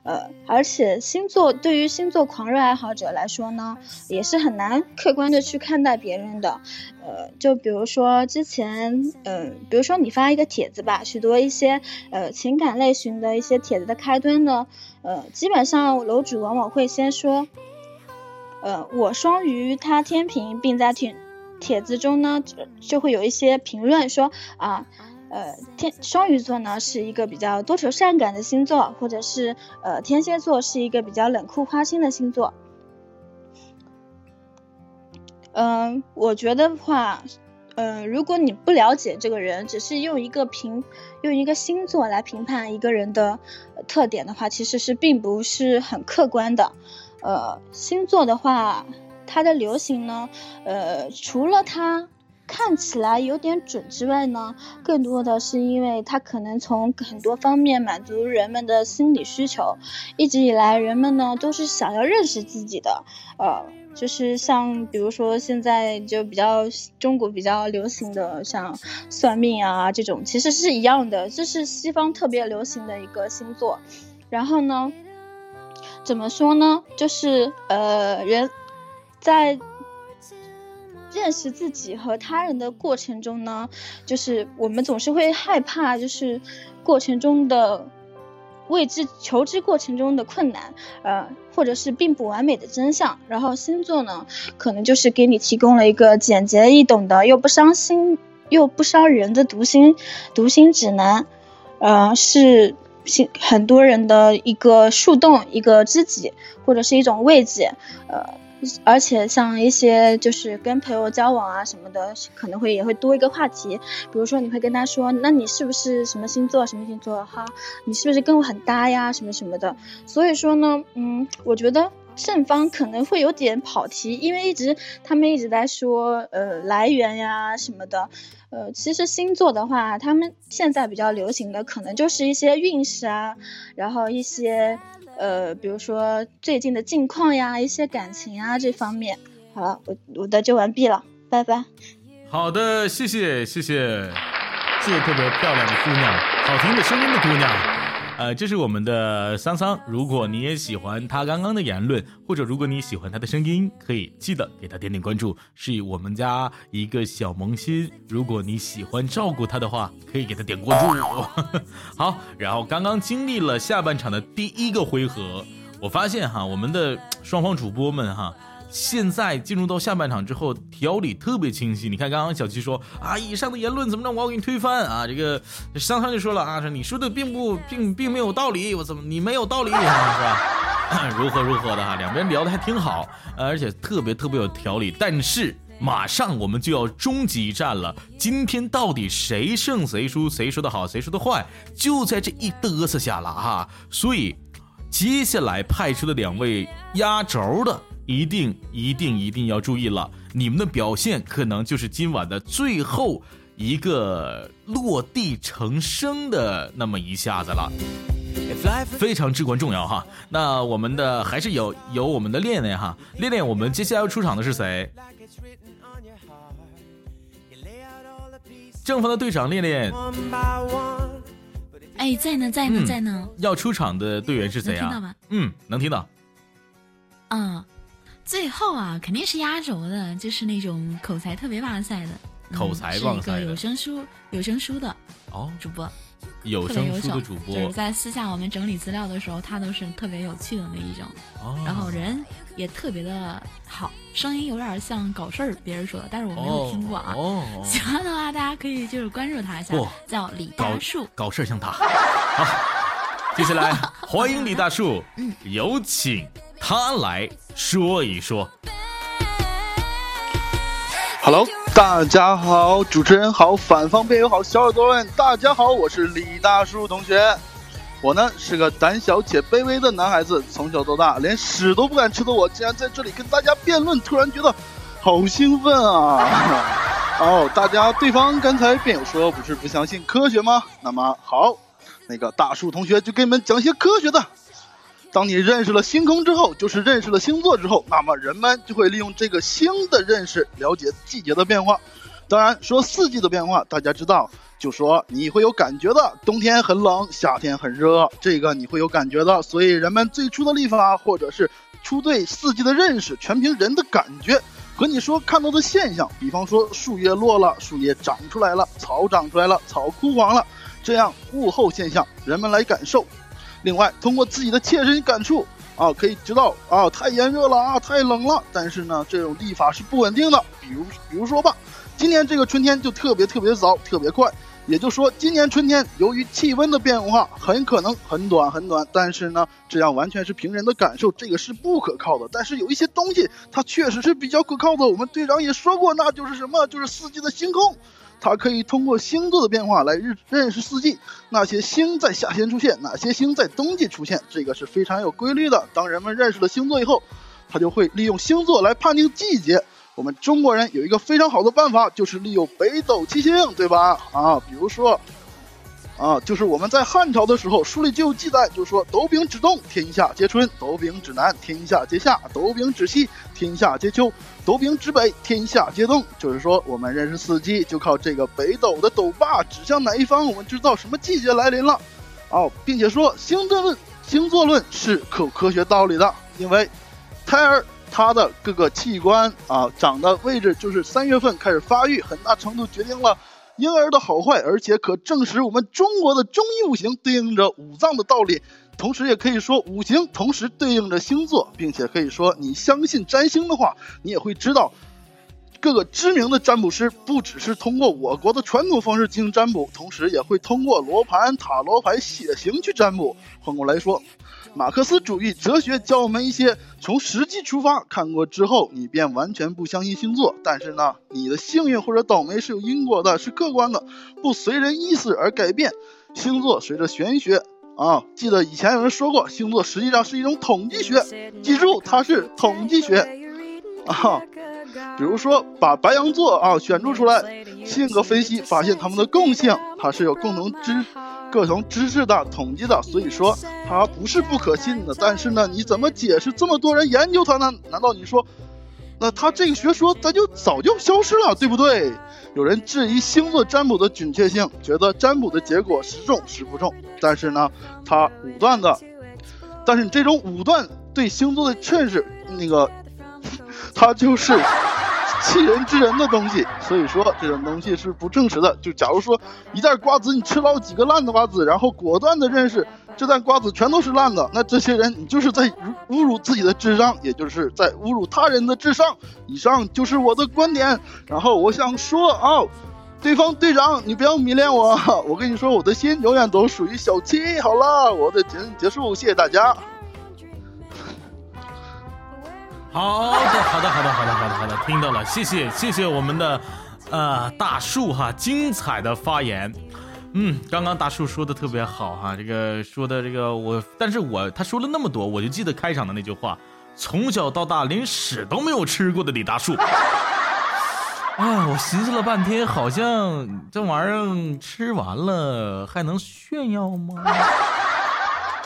Speaker 14: 呃，而且星座对于星座狂热爱好者来说呢，也是很难客观的去看待别人的。呃，就比如说之前，嗯、比如说你发一个帖子吧，许多一些呃情感类型的一些帖子的开端呢，呃，基本上楼主往往会先说。呃，我双鱼，他天平，并在帖帖子中呢，就就会有一些评论说啊，呃，天双鱼座呢是一个比较多愁善感的星座，或者是呃天蝎座是一个比较冷酷花心的星座。嗯、我觉得话，嗯、如果你不了解这个人，只是用一个评用一个星座来评判一个人的特点的话，其实是并不是很客观的。呃，星座的话，它的流行呢，呃，除了它看起来有点准之外呢，更多的是因为它可能从很多方面满足人们的心理需求。一直以来，人们呢都是想要认识自己的，呃，就是像比如说现在就比较中国比较流行的像算命啊这种，其实是一样的，这是西方特别流行的一个星座。然后呢，怎么说呢？就是呃，人在认识自己和他人的过程中呢，就是我们总是会害怕，就是过程中的未知求知过程中的困难，呃，或者是并不完美的真相。然后星座呢，可能就是给你提供了一个简洁易懂的又不伤心又不伤人的读心读心指南，呃，是很多人的一个树洞，一个知己，或者是一种慰藉，呃。而且像一些就是跟朋友交往啊什么的，可能会也会多一个话题。比如说你会跟他说，那你是不是什么星座？什么星座？哈，你是不是跟我很搭呀？什么什么的。所以说呢，嗯，我觉得正方可能会有点跑题，因为一直他们一直在说呃来源呀什么的。呃，其实星座的话，他们现在比较流行的可能就是一些运势啊，然后一些。呃，比如说最近的近况呀，一些感情啊这方面。好了，我我的就完毕了，拜拜。
Speaker 4: 好的，谢谢谢谢，谢谢特别漂亮的姑娘，好听的声音的姑娘。呃，这是我们的桑桑。如果你也喜欢他刚刚的言论，或者如果你喜欢他的声音，可以记得给他点点关注，是我们家一个小萌新。如果你喜欢照顾他的话，可以给他点关注。好，然后刚刚经历了下半场的第一个回合，我发现哈，我们的双方主播们哈。现在进入到下半场之后，条理特别清晰。你看，刚刚小七说啊，以上的言论怎么着，我要给你推翻啊！这个桑桑就说了啊，说你说的并不 并并没有道理，我怎么你没有道理是吧？如何如何的哈，两边聊的还挺好，而且特别特别有条理。但是马上我们就要终极一战了，今天到底谁胜谁输，谁说的好，谁说的坏，就在这一嘚瑟下了哈。所以接下来派出的两位压轴的。一定一定一定要注意了，你们的表现可能就是今晚的最后一个落地成声的那么一下子了，非常至关重要哈。那我们的还是有有我们的练练哈，练练，我们接下来要出场的是谁？正方的队长练练。
Speaker 5: 哎，在呢，在呢，在呢。
Speaker 4: 要出场的队员是谁啊？
Speaker 5: 能听到吗？
Speaker 4: 嗯，能听到。
Speaker 5: 嗯。最后啊，肯定是压轴的，就是那种口才特别哇塞的，
Speaker 4: 口才哇塞
Speaker 5: 的，有声书有声书的
Speaker 4: 哦，
Speaker 5: 主播，
Speaker 4: 有声书的主播，
Speaker 5: 就是在私下我们整理资料的时候，他都是特别有趣的那一种，然后人也特别的好，声音有点像搞事儿，别人说的，但是我没有听过啊。喜欢的话，大家可以就是关注他一下，叫李大树，
Speaker 4: 搞事儿像他。好，接下来欢迎李大树，嗯，有请。他来说一说。
Speaker 15: Hello，大家好，主持人好，反方辩友好，小耳朵们大家好，我是李大树同学。我呢是个胆小且卑微的男孩子，从小到大连屎都不敢吃的我，竟然在这里跟大家辩论，突然觉得好兴奋啊！哦，大家对方刚才辩友说不是不相信科学吗？那么好，那个大树同学就给你们讲些科学的。当你认识了星空之后，就是认识了星座之后，那么人们就会利用这个星的认识了解季节的变化。当然，说四季的变化，大家知道，就说你会有感觉的，冬天很冷，夏天很热，这个你会有感觉的。所以人们最初的历法或者是初对四季的认识，全凭人的感觉和你说看到的现象。比方说树叶落了，树叶长出来了，草长出来了，草枯黄了，这样物候现象，人们来感受。另外，通过自己的切身感触啊，可以知道啊，太炎热了啊，太冷了。但是呢，这种历法是不稳定的。比如，比如说吧，今年这个春天就特别特别早，特别快。也就说，今年春天由于气温的变化，很可能很短很短。但是呢，这样完全是凭人的感受，这个是不可靠的。但是有一些东西，它确实是比较可靠的。我们队长也说过，那就是什么？就是四季的星空。它可以通过星座的变化来认认识四季，哪些星在夏天出现，哪些星在冬季出现，这个是非常有规律的。当人们认识了星座以后，他就会利用星座来判定季节。我们中国人有一个非常好的办法，就是利用北斗七星，对吧？啊，比如说。啊，就是我们在汉朝的时候，书里就有记载，就是说斗柄指东，天下皆春；斗柄指南，天下皆夏；斗柄指西，天下皆秋；斗柄指北，天下皆冬。就是说，我们认识四季，就靠这个北斗的斗把指向哪一方，我们知道什么季节来临了。哦，并且说星座论，星座论是有科学道理的，因为胎儿他的各个器官啊长的位置，就是三月份开始发育，很大程度决定了。婴儿的好坏，而且可证实我们中国的中医五行对应着五脏的道理。同时也可以说五行同时对应着星座，并且可以说你相信占星的话，你也会知道。各个知名的占卜师不只是通过我国的传统方式进行占卜，同时也会通过罗盘、塔罗牌、血型去占卜。换过来说，马克思主义哲学教我们一些从实际出发，看过之后你便完全不相信星座。但是呢，你的幸运或者倒霉是有因果的，是客观的，不随人意思而改变。星座随着玄学啊，记得以前有人说过，星座实际上是一种统计学，记住它是统计学啊。比如说，把白羊座啊选出出来，性格分析发现他们的共性，它是有共同知、各种知识的统计的，所以说它不是不可信的。但是呢，你怎么解释这么多人研究它呢？难道你说，那他这个学说它就早就消失了，对不对？有人质疑星座占卜的准确性，觉得占卜的结果时中时不中。但是呢，他武断的，但是你这种武断对星座的认识，那个。它就是气人之人的东西，所以说这种东西是不证实的。就假如说一袋瓜子，你吃了几个烂的瓜子，然后果断的认识这袋瓜子全都是烂的，那这些人你就是在侮辱自己的智商，也就是在侮辱他人的智商。以上就是我的观点。然后我想说啊，对方队长，你不要迷恋我，我跟你说，我的心永远都属于小七。好了，我的节目结束，谢谢大家。
Speaker 4: 好的，好的，好的，好的，好的，好的，听到了，谢谢，谢谢我们的，呃，大树哈，精彩的发言，嗯，刚刚大树说的特别好哈，这个说的这个我，但是我他说了那么多，我就记得开场的那句话，从小到大连屎都没有吃过的李大树，啊，我寻思了半天，好像这玩意儿吃完了还能炫耀吗？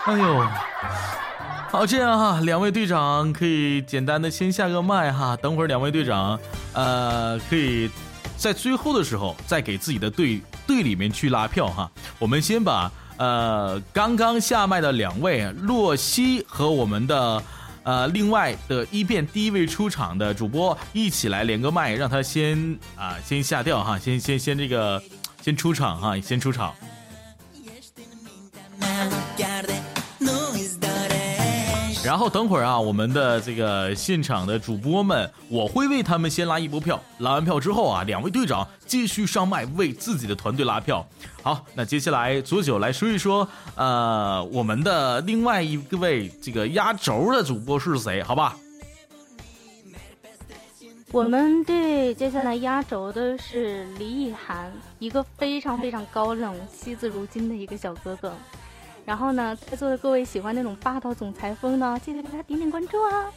Speaker 4: 哎呦。好，这样哈，两位队长可以简单的先下个麦哈，等会儿两位队长，呃，可以在最后的时候再给自己的队队里面去拉票哈。我们先把呃刚刚下麦的两位洛西和我们的呃另外的一辩第一位出场的主播一起来连个麦，让他先啊先下掉哈，先先先这个先出场哈，先出场。然后等会儿啊，我们的这个现场的主播们，我会为他们先拉一波票。拉完票之后啊，两位队长继续上麦为自己的团队拉票。好，那接下来左九来说一说，呃，我们的另外一位这个压轴的主播是谁？好吧？
Speaker 6: 我们队接下来压轴的是李以涵，一个非常非常高冷、惜字如金的一个小哥哥。然后呢，在座的各位喜欢那种霸道总裁风呢，记得给他点点关注啊！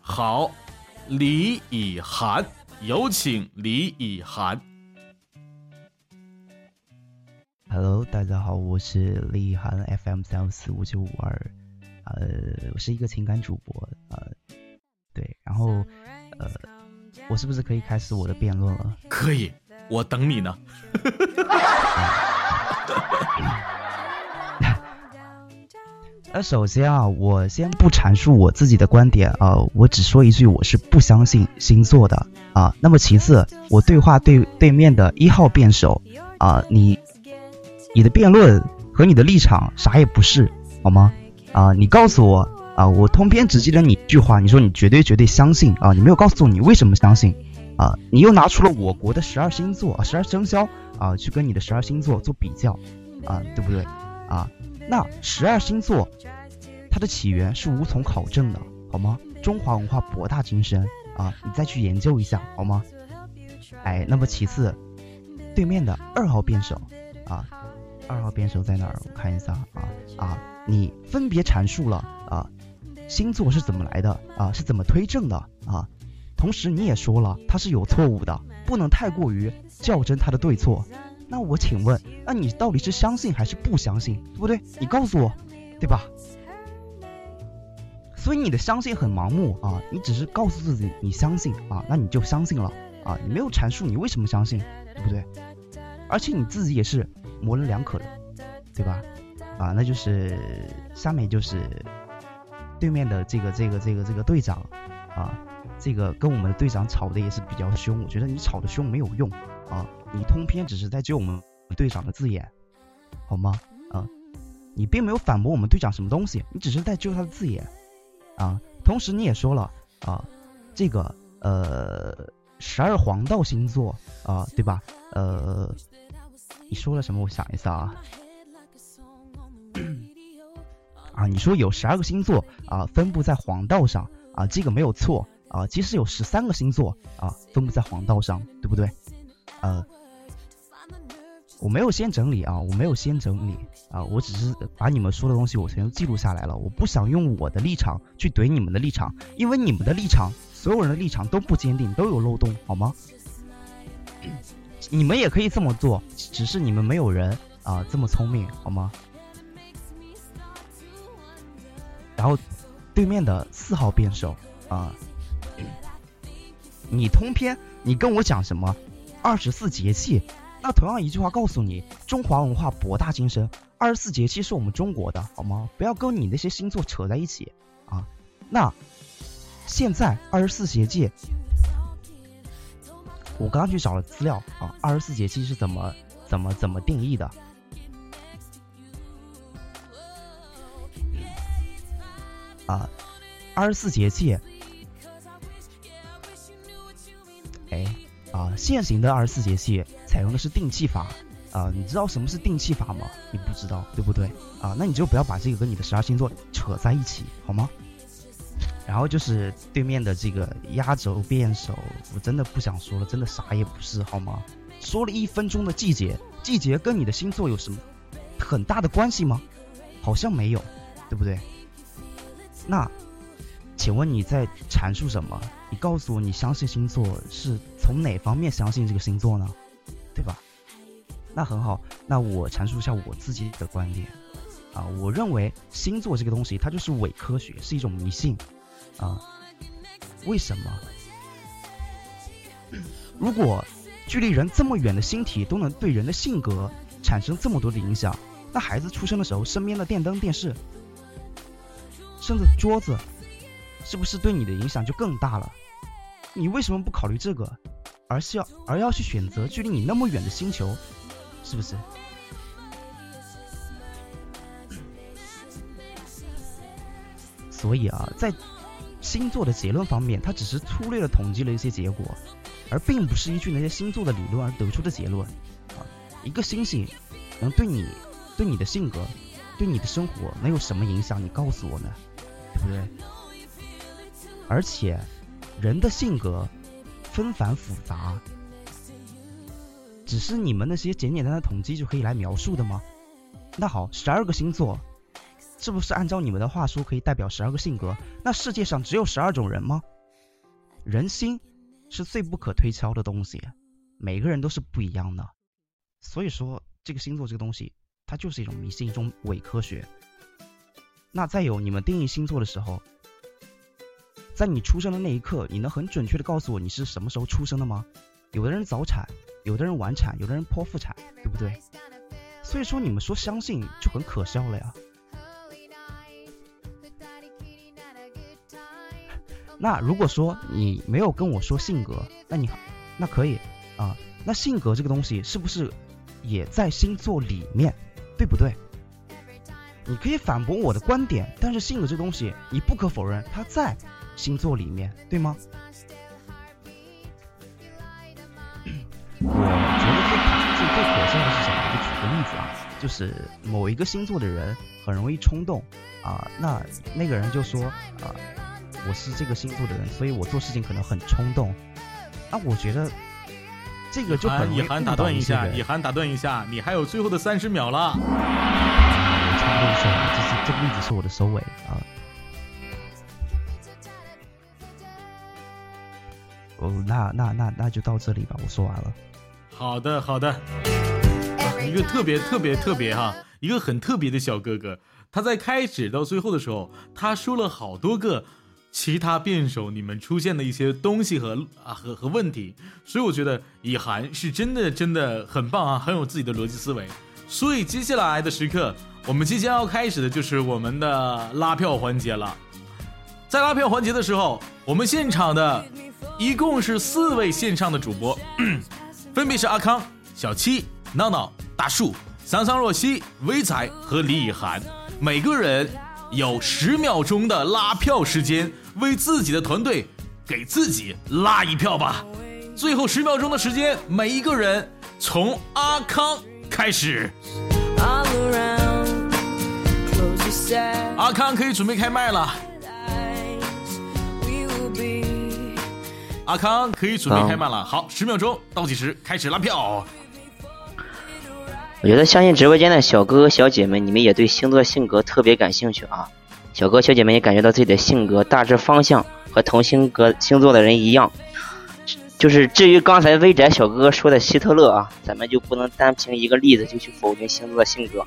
Speaker 4: 好，李以涵，有请李以涵。
Speaker 16: Hello，大家好，我是李以涵，FM 三幺四五九五二，呃，我是一个情感主播，呃，对，然后，呃，我是不是可以开始我的辩论了？
Speaker 4: 可以，我等你呢。
Speaker 16: 那首先啊，我先不阐述我自己的观点啊，我只说一句，我是不相信星座的啊。那么其次，我对话对对面的一号辩手啊，你你的辩论和你的立场啥也不是，好吗？啊，你告诉我啊，我通篇只记得你一句话，你说你绝对绝对相信啊，你没有告诉我你为什么相信啊？你又拿出了我国的十二星座、十二生肖啊，去跟你的十二星座做比较啊，对不对啊？那十二星座，它的起源是无从考证的，好吗？中华文化博大精深啊，你再去研究一下，好吗？哎，那么其次，对面的二号辩手啊，二号辩手在哪儿？我看一下啊啊，你分别阐述了啊，星座是怎么来的啊，是怎么推证的啊？同时你也说了，它是有错误的，不能太过于较真它的对错。那我请问，那你到底是相信还是不相信，对不对？你告诉我，对吧？所以你的相信很盲目啊，你只是告诉自己你相信啊，那你就相信了啊，你没有阐述你为什么相信，对不对？而且你自己也是模棱两可的，对吧？啊，那就是下面就是对面的这个这个这个这个队长啊，这个跟我们的队长吵的也是比较凶，我觉得你吵的凶没有用。啊，你通篇只是在揪我们队长的字眼，好吗？啊，你并没有反驳我们队长什么东西，你只是在揪他的字眼，啊，同时你也说了啊，这个呃十二黄道星座啊，对吧？呃，你说了什么？我想一下啊。啊，你说有十二个星座啊，分布在黄道上啊，这个没有错啊。其实有十三个星座啊，分布在黄道上，对不对？呃，我没有先整理啊，我没有先整理啊，我只是把你们说的东西我全都记录下来了。我不想用我的立场去怼你们的立场，因为你们的立场，所有人的立场都不坚定，都有漏洞，好吗？你们也可以这么做，只是你们没有人啊这么聪明，好吗？然后，对面的四号辩手啊，你通篇，你跟我讲什么？二十四节气，那同样一句话告诉你，中华文化博大精深，二十四节气是我们中国的，好吗？不要跟你那些星座扯在一起啊。那现在二十四节气，我刚刚去找了资料啊，二十四节气是怎么怎么怎么定义的？啊，二十四节气，哎，啊，现行的二十四节气采用的是定气法啊，你知道什么是定气法吗？你不知道，对不对？啊，那你就不要把这个跟你的十二星座扯在一起，好吗？然后就是对面的这个压轴辩手，我真的不想说了，真的啥也不是，好吗？说了一分钟的季节，季节跟你的星座有什么很大的关系吗？好像没有，对不对？那，请问你在阐述什么？你告诉我，你相信星座是从哪方面相信这个星座呢？对吧？那很好，那我阐述一下我自己的观点啊。我认为星座这个东西，它就是伪科学，是一种迷信啊。为什么？如果距离人这么远的星体都能对人的性格产生这么多的影响，那孩子出生的时候，身边的电灯、电视。甚至桌子，是不是对你的影响就更大了？你为什么不考虑这个，而是要而要去选择距离你那么远的星球，是不是？所以啊，在星座的结论方面，它只是粗略的统计了一些结果，而并不是依据那些星座的理论而得出的结论。啊，一个星星能对你、对你的性格、对你的生活能有什么影响？你告诉我呢？对不对？而且，人的性格纷繁复杂，只是你们那些简简单单的统计就可以来描述的吗？那好，十二个星座，是不是按照你们的话说可以代表十二个性格？那世界上只有十二种人吗？人心是最不可推敲的东西，每个人都是不一样的。所以说，这个星座这个东西，它就是一种迷信，一种伪科学。那再有，你们定义星座的时候，在你出生的那一刻，你能很准确的告诉我你是什么时候出生的吗？有的人早产，有的人晚产，有的人剖腹产，对不对？所以说你们说相信就很可笑了呀。那如果说你没有跟我说性格，那你那可以啊。那性格这个东西是不是也在星座里面，对不对？你可以反驳我的观点，但是性格这东西，你不可否认它在星座里面，对吗？我觉得最最最可笑的是什么？就举个例子啊，就是某一个星座的人很容易冲动啊，那那个人就说啊，我是这个星座的人，所以我做事情可能很冲动。那我觉得这个就很
Speaker 4: 以涵打断一下，以涵打断一下，你还有最后的三十秒了。
Speaker 16: 这是这个例子是我的收尾啊。哦，那那那那就到这里吧，我说完了。
Speaker 4: 好的好的，一个特别特别特别哈，一个很特别的小哥哥，他在开始到最后的时候，他说了好多个其他辩手你们出现的一些东西和啊和和问题，所以我觉得以涵是真的真的很棒啊，很有自己的逻辑思维。所以接下来的时刻。我们即将要开始的就是我们的拉票环节了。在拉票环节的时候，我们现场的一共是四位线上的主播，分别是阿康、小七、闹闹、大树、桑桑若曦、威仔和李以涵，每个人有十秒钟的拉票时间，为自己的团队给自己拉一票吧。最后十秒钟的时间，每一个人从阿康开始。阿康可以准备开麦了。阿康可以准备开麦了。好，十秒钟倒计时开始拉票。
Speaker 7: 我觉得相信直播间的小哥哥小姐们，你们也对星座性格特别感兴趣啊。小哥小姐们也感觉到自己的性格大致方向和同星格星座的人一样。就是至于刚才微宅小哥哥说的希特勒啊，咱们就不能单凭一个例子就去否定星座的性格。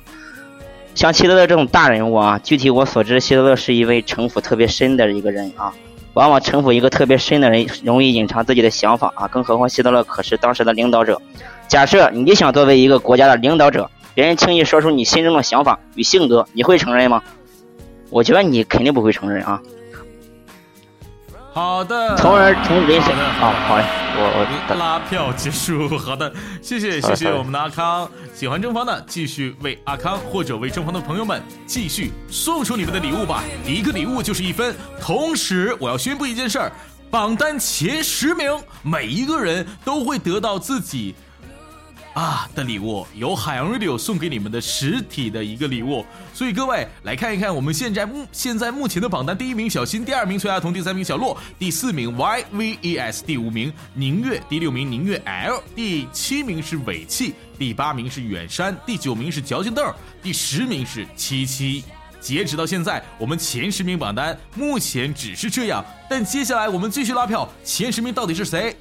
Speaker 7: 像希特勒这种大人物啊，具体我所知，希特勒是一位城府特别深的一个人啊。往往城府一个特别深的人，容易隐藏自己的想法啊。更何况希特勒可是当时的领导者。假设你想作为一个国家的领导者，别人轻易说出你心中的想法与性格，你会承认吗？我觉得你肯定不会承认啊。
Speaker 4: 好的，
Speaker 7: 从而从人生
Speaker 4: 好
Speaker 7: 好嘞，我
Speaker 4: 我拉票结束。好的，谢谢谢谢我们的阿康。喜欢正方的，继续为阿康或者为正方的朋友们继续送出你们的礼物吧。一个礼物就是一分。同时，我要宣布一件事儿：榜单前十名，每一个人都会得到自己。啊的礼物由海洋 radio 送给你们的实体的一个礼物，所以各位来看一看我们现在目现在目前的榜单，第一名小新，第二名崔亚彤，第三名小洛，第四名 YVES，第五名宁月，第六名宁月 L，第七名是尾气，第八名是远山，第九名是矫情豆，第十名是七七。截止到现在，我们前十名榜单目前只是这样，但接下来我们继续拉票，前十名到底是谁？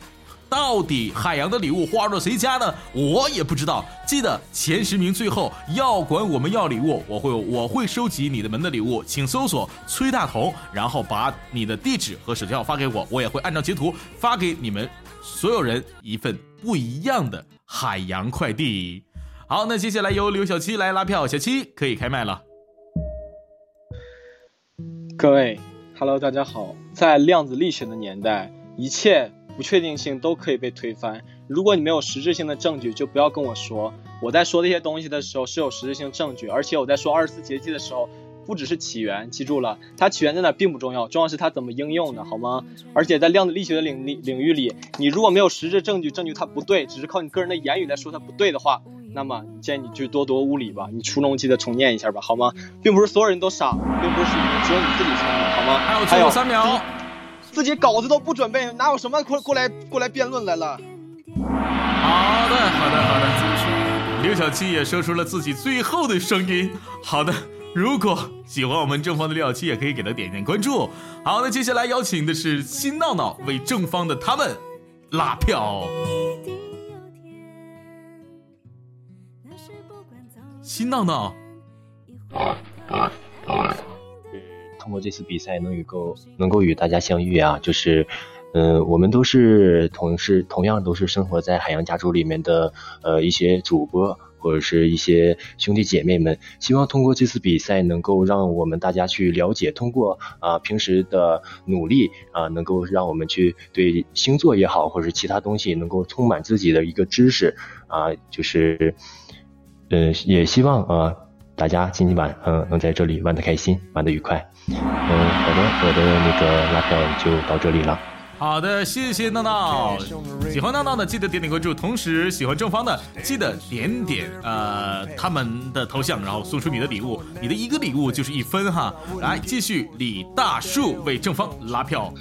Speaker 4: 到底海洋的礼物花入了谁家呢？我也不知道。记得前十名最后要管我们要礼物，我会我会收集你的们的礼物，请搜索崔大同，然后把你的地址和手机号发给我，我也会按照截图发给你们所有人一份不一样的海洋快递。好，那接下来由刘小七来拉票，小七可以开麦了。
Speaker 13: 各位，Hello，大家好，在量子力学的年代，一切。不确定性都可以被推翻。如果你没有实质性的证据，就不要跟我说。我在说这些东西的时候是有实质性证据，而且我在说二十四节气的时候，不只是起源，记住了，它起源在哪并不重要，重要是它怎么应用的，好吗？而且在量子力学的领领领域里，你如果没有实质证据，证据它不对，只是靠你个人的言语来说它不对的话，那么建议你去多读物理吧，你初中记得重念一下吧，好吗？并不是所有人都傻，并不是只有你自己聪明，好吗？
Speaker 4: 还有最后三秒。
Speaker 13: 自己稿子都不准备，哪有什么过过来过来辩论来了？
Speaker 4: 好的，好的，好的。刘小七也说出了自己最后的声音。好的，如果喜欢我们正方的刘小七，也可以给他点点关注。好，那接下来邀请的是新闹闹为正方的他们拉票。新闹闹。
Speaker 9: 通过这次比赛能与够能够与大家相遇啊，就是，嗯，我们都是同是同样都是生活在海洋家族里面的呃一些主播或者是一些兄弟姐妹们，希望通过这次比赛能够让我们大家去了解，通过啊平时的努力啊，能够让我们去对星座也好，或者其他东西能够充满自己的一个知识啊，就是，嗯，也希望啊。大家今天晚嗯能在这里玩的开心，玩的愉快。嗯，好的，我的那个拉票就到这里了。
Speaker 4: 好的，谢谢闹闹。喜欢闹闹的记得点点关注，同时喜欢正方的记得点点呃他们的头像，然后送出你的礼物。你的一个礼物就是一分哈。来，继续李大树为正方拉票。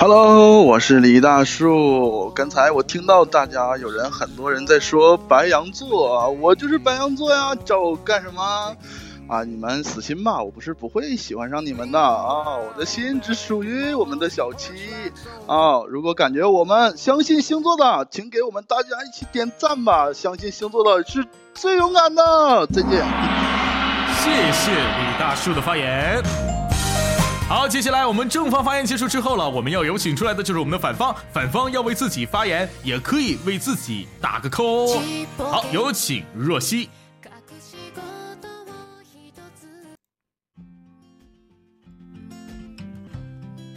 Speaker 15: Hello，我是李大树。刚才我听到大家有人很多人在说白羊座，我就是白羊座呀，找我干什么？啊，你们死心吧，我不是不会喜欢上你们的啊，我的心只属于我们的小七啊。如果感觉我们相信星座的，请给我们大家一起点赞吧。相信星座的是最勇敢的。再见。
Speaker 4: 谢谢李大树的发言。好，接下来我们正方发言结束之后了，我们要有请出来的就是我们的反方，反方要为自己发言，也可以为自己打个 call。好，有请若曦。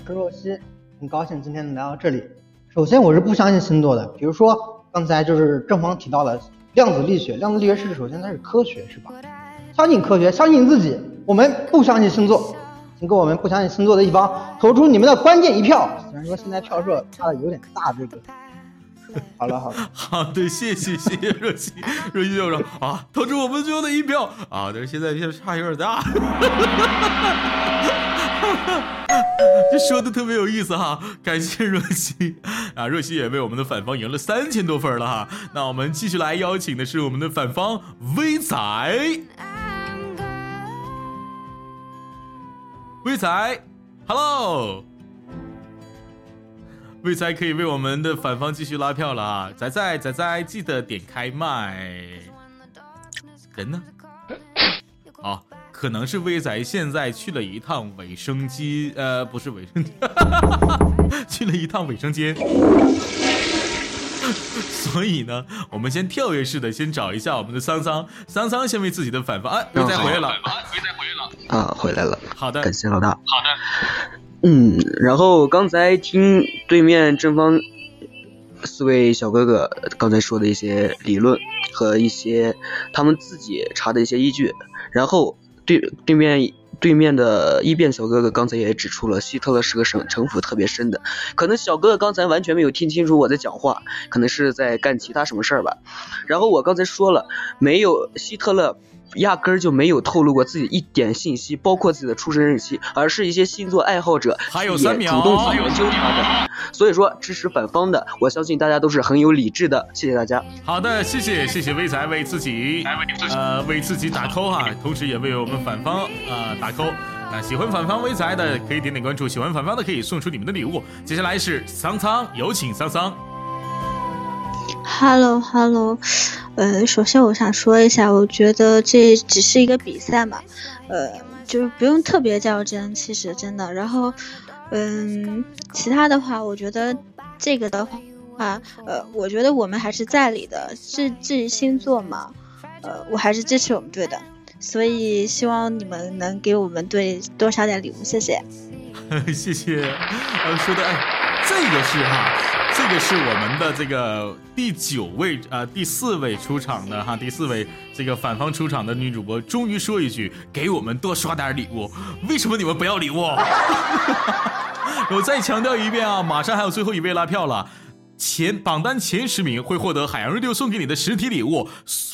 Speaker 10: 是若曦，很高兴今天能来到这里。首先，我是不相信星座的，比如说刚才就是正方提到了量子力学，量子力学是首先它是科学，是吧？相信科学，相信自己。我们不相信星座，请给我们不相信星座的一方投出你们的关键一票。虽然说现在票数差的有点大，这个。好 了好了，
Speaker 4: 好 对，谢谢谢谢若曦，若曦就说啊，投出我们最后的一票啊，但是现在票差有点大，这说的特别有意思哈，感谢若曦啊，若曦也为我们的反方赢了三千多分了哈，那我们继续来邀请的是我们的反方威仔，威仔，Hello。魏才可以为我们的反方继续拉票了啊！仔仔仔仔，记得点开麦。人呢？哦，可能是魏仔现在去了一趟卫生机，呃，不是卫生，去了一趟卫生间。所以呢，我们先跳跃式的先找一下我们的桑桑，桑桑先为自己的反方。哎，魏仔回来了，魏仔回来了
Speaker 8: 啊，回来了。
Speaker 4: 好的，
Speaker 8: 感谢老大。好
Speaker 4: 的。
Speaker 8: 嗯，然后刚才听对面正方四位小哥哥刚才说的一些理论和一些他们自己查的一些依据，然后对对面对面的一辩小哥哥刚才也指出了希特勒是个城城府特别深的，可能小哥哥刚才完全没有听清楚我在讲话，可能是在干其他什么事儿吧。然后我刚才说了，没有希特勒。压根儿就没有透露过自己一点信息，包括自己的出生日期，而是一些星座爱好者
Speaker 4: 还有三秒
Speaker 8: 主动去研究他的。所以说支持反方的，我相信大家都是很有理智的。谢谢大家。
Speaker 4: 好的，谢谢谢谢威仔为自己呃为自己打 call 哈，同时也为我们反方啊打 call。那喜欢反方威才的可以点点关注，喜欢反方的可以送出你们的礼物。接下来是桑桑，有请桑桑。
Speaker 14: Hello，Hello。呃，首先我想说一下，我觉得这只是一个比赛嘛，呃，就是不用特别较真，其实真的。然后，嗯，其他的话，我觉得这个的话，呃，我觉得我们还是在理的。至至于星座嘛，呃，我还是支持我们队的，所以希望你们能给我们队多刷点礼物，谢谢。
Speaker 4: 谢谢，呃，说的哎，这个是哈。这是我们的这个第九位呃，第四位出场的哈，第四位这个反方出场的女主播，终于说一句，给我们多刷点礼物。为什么你们不要礼物？我再强调一遍啊，马上还有最后一位拉票了。前榜单前十名会获得海洋 radio 送给你的实体礼物，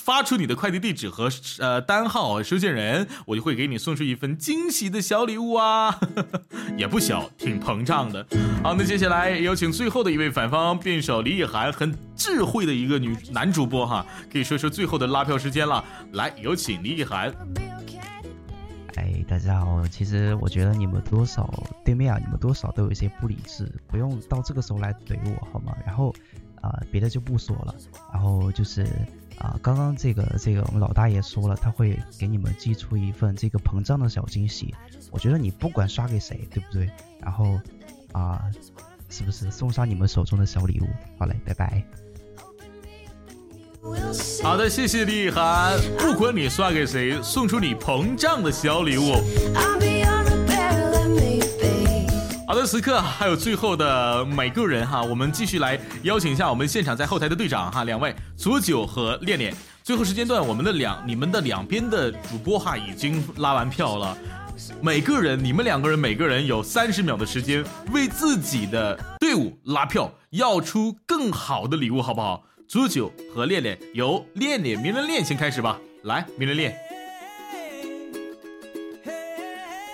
Speaker 4: 发出你的快递地址和呃单号，收件人我就会给你送出一份惊喜的小礼物啊，也不小，挺膨胀的。好，那接下来有请最后的一位反方辩手李以涵，很智慧的一个女男主播哈，可以说说最后的拉票时间了。来，有请李以涵。
Speaker 16: 哎，大家好，其实我觉得你们多少对面啊，你们多少都有一些不理智，不用到这个时候来怼我好吗？然后啊，别的就不说了。然后就是啊，刚刚这个这个我们老大爷说了，他会给你们寄出一份这个膨胀的小惊喜。我觉得你不管刷给谁，对不对？然后啊，是不是送上你们手中的小礼物？好嘞，拜拜。
Speaker 4: 好的，谢谢李涵。不管你刷给谁，送出你膨胀的小礼物。好的，此刻还有最后的每个人哈，我们继续来邀请一下我们现场在后台的队长哈，两位左九和恋恋。最后时间段，我们的两你们的两边的主播哈已经拉完票了，每个人你们两个人每个人有三十秒的时间为自己的队伍拉票，要出更好的礼物，好不好？朱九和恋恋由恋恋名人恋先开始吧，来名人恋。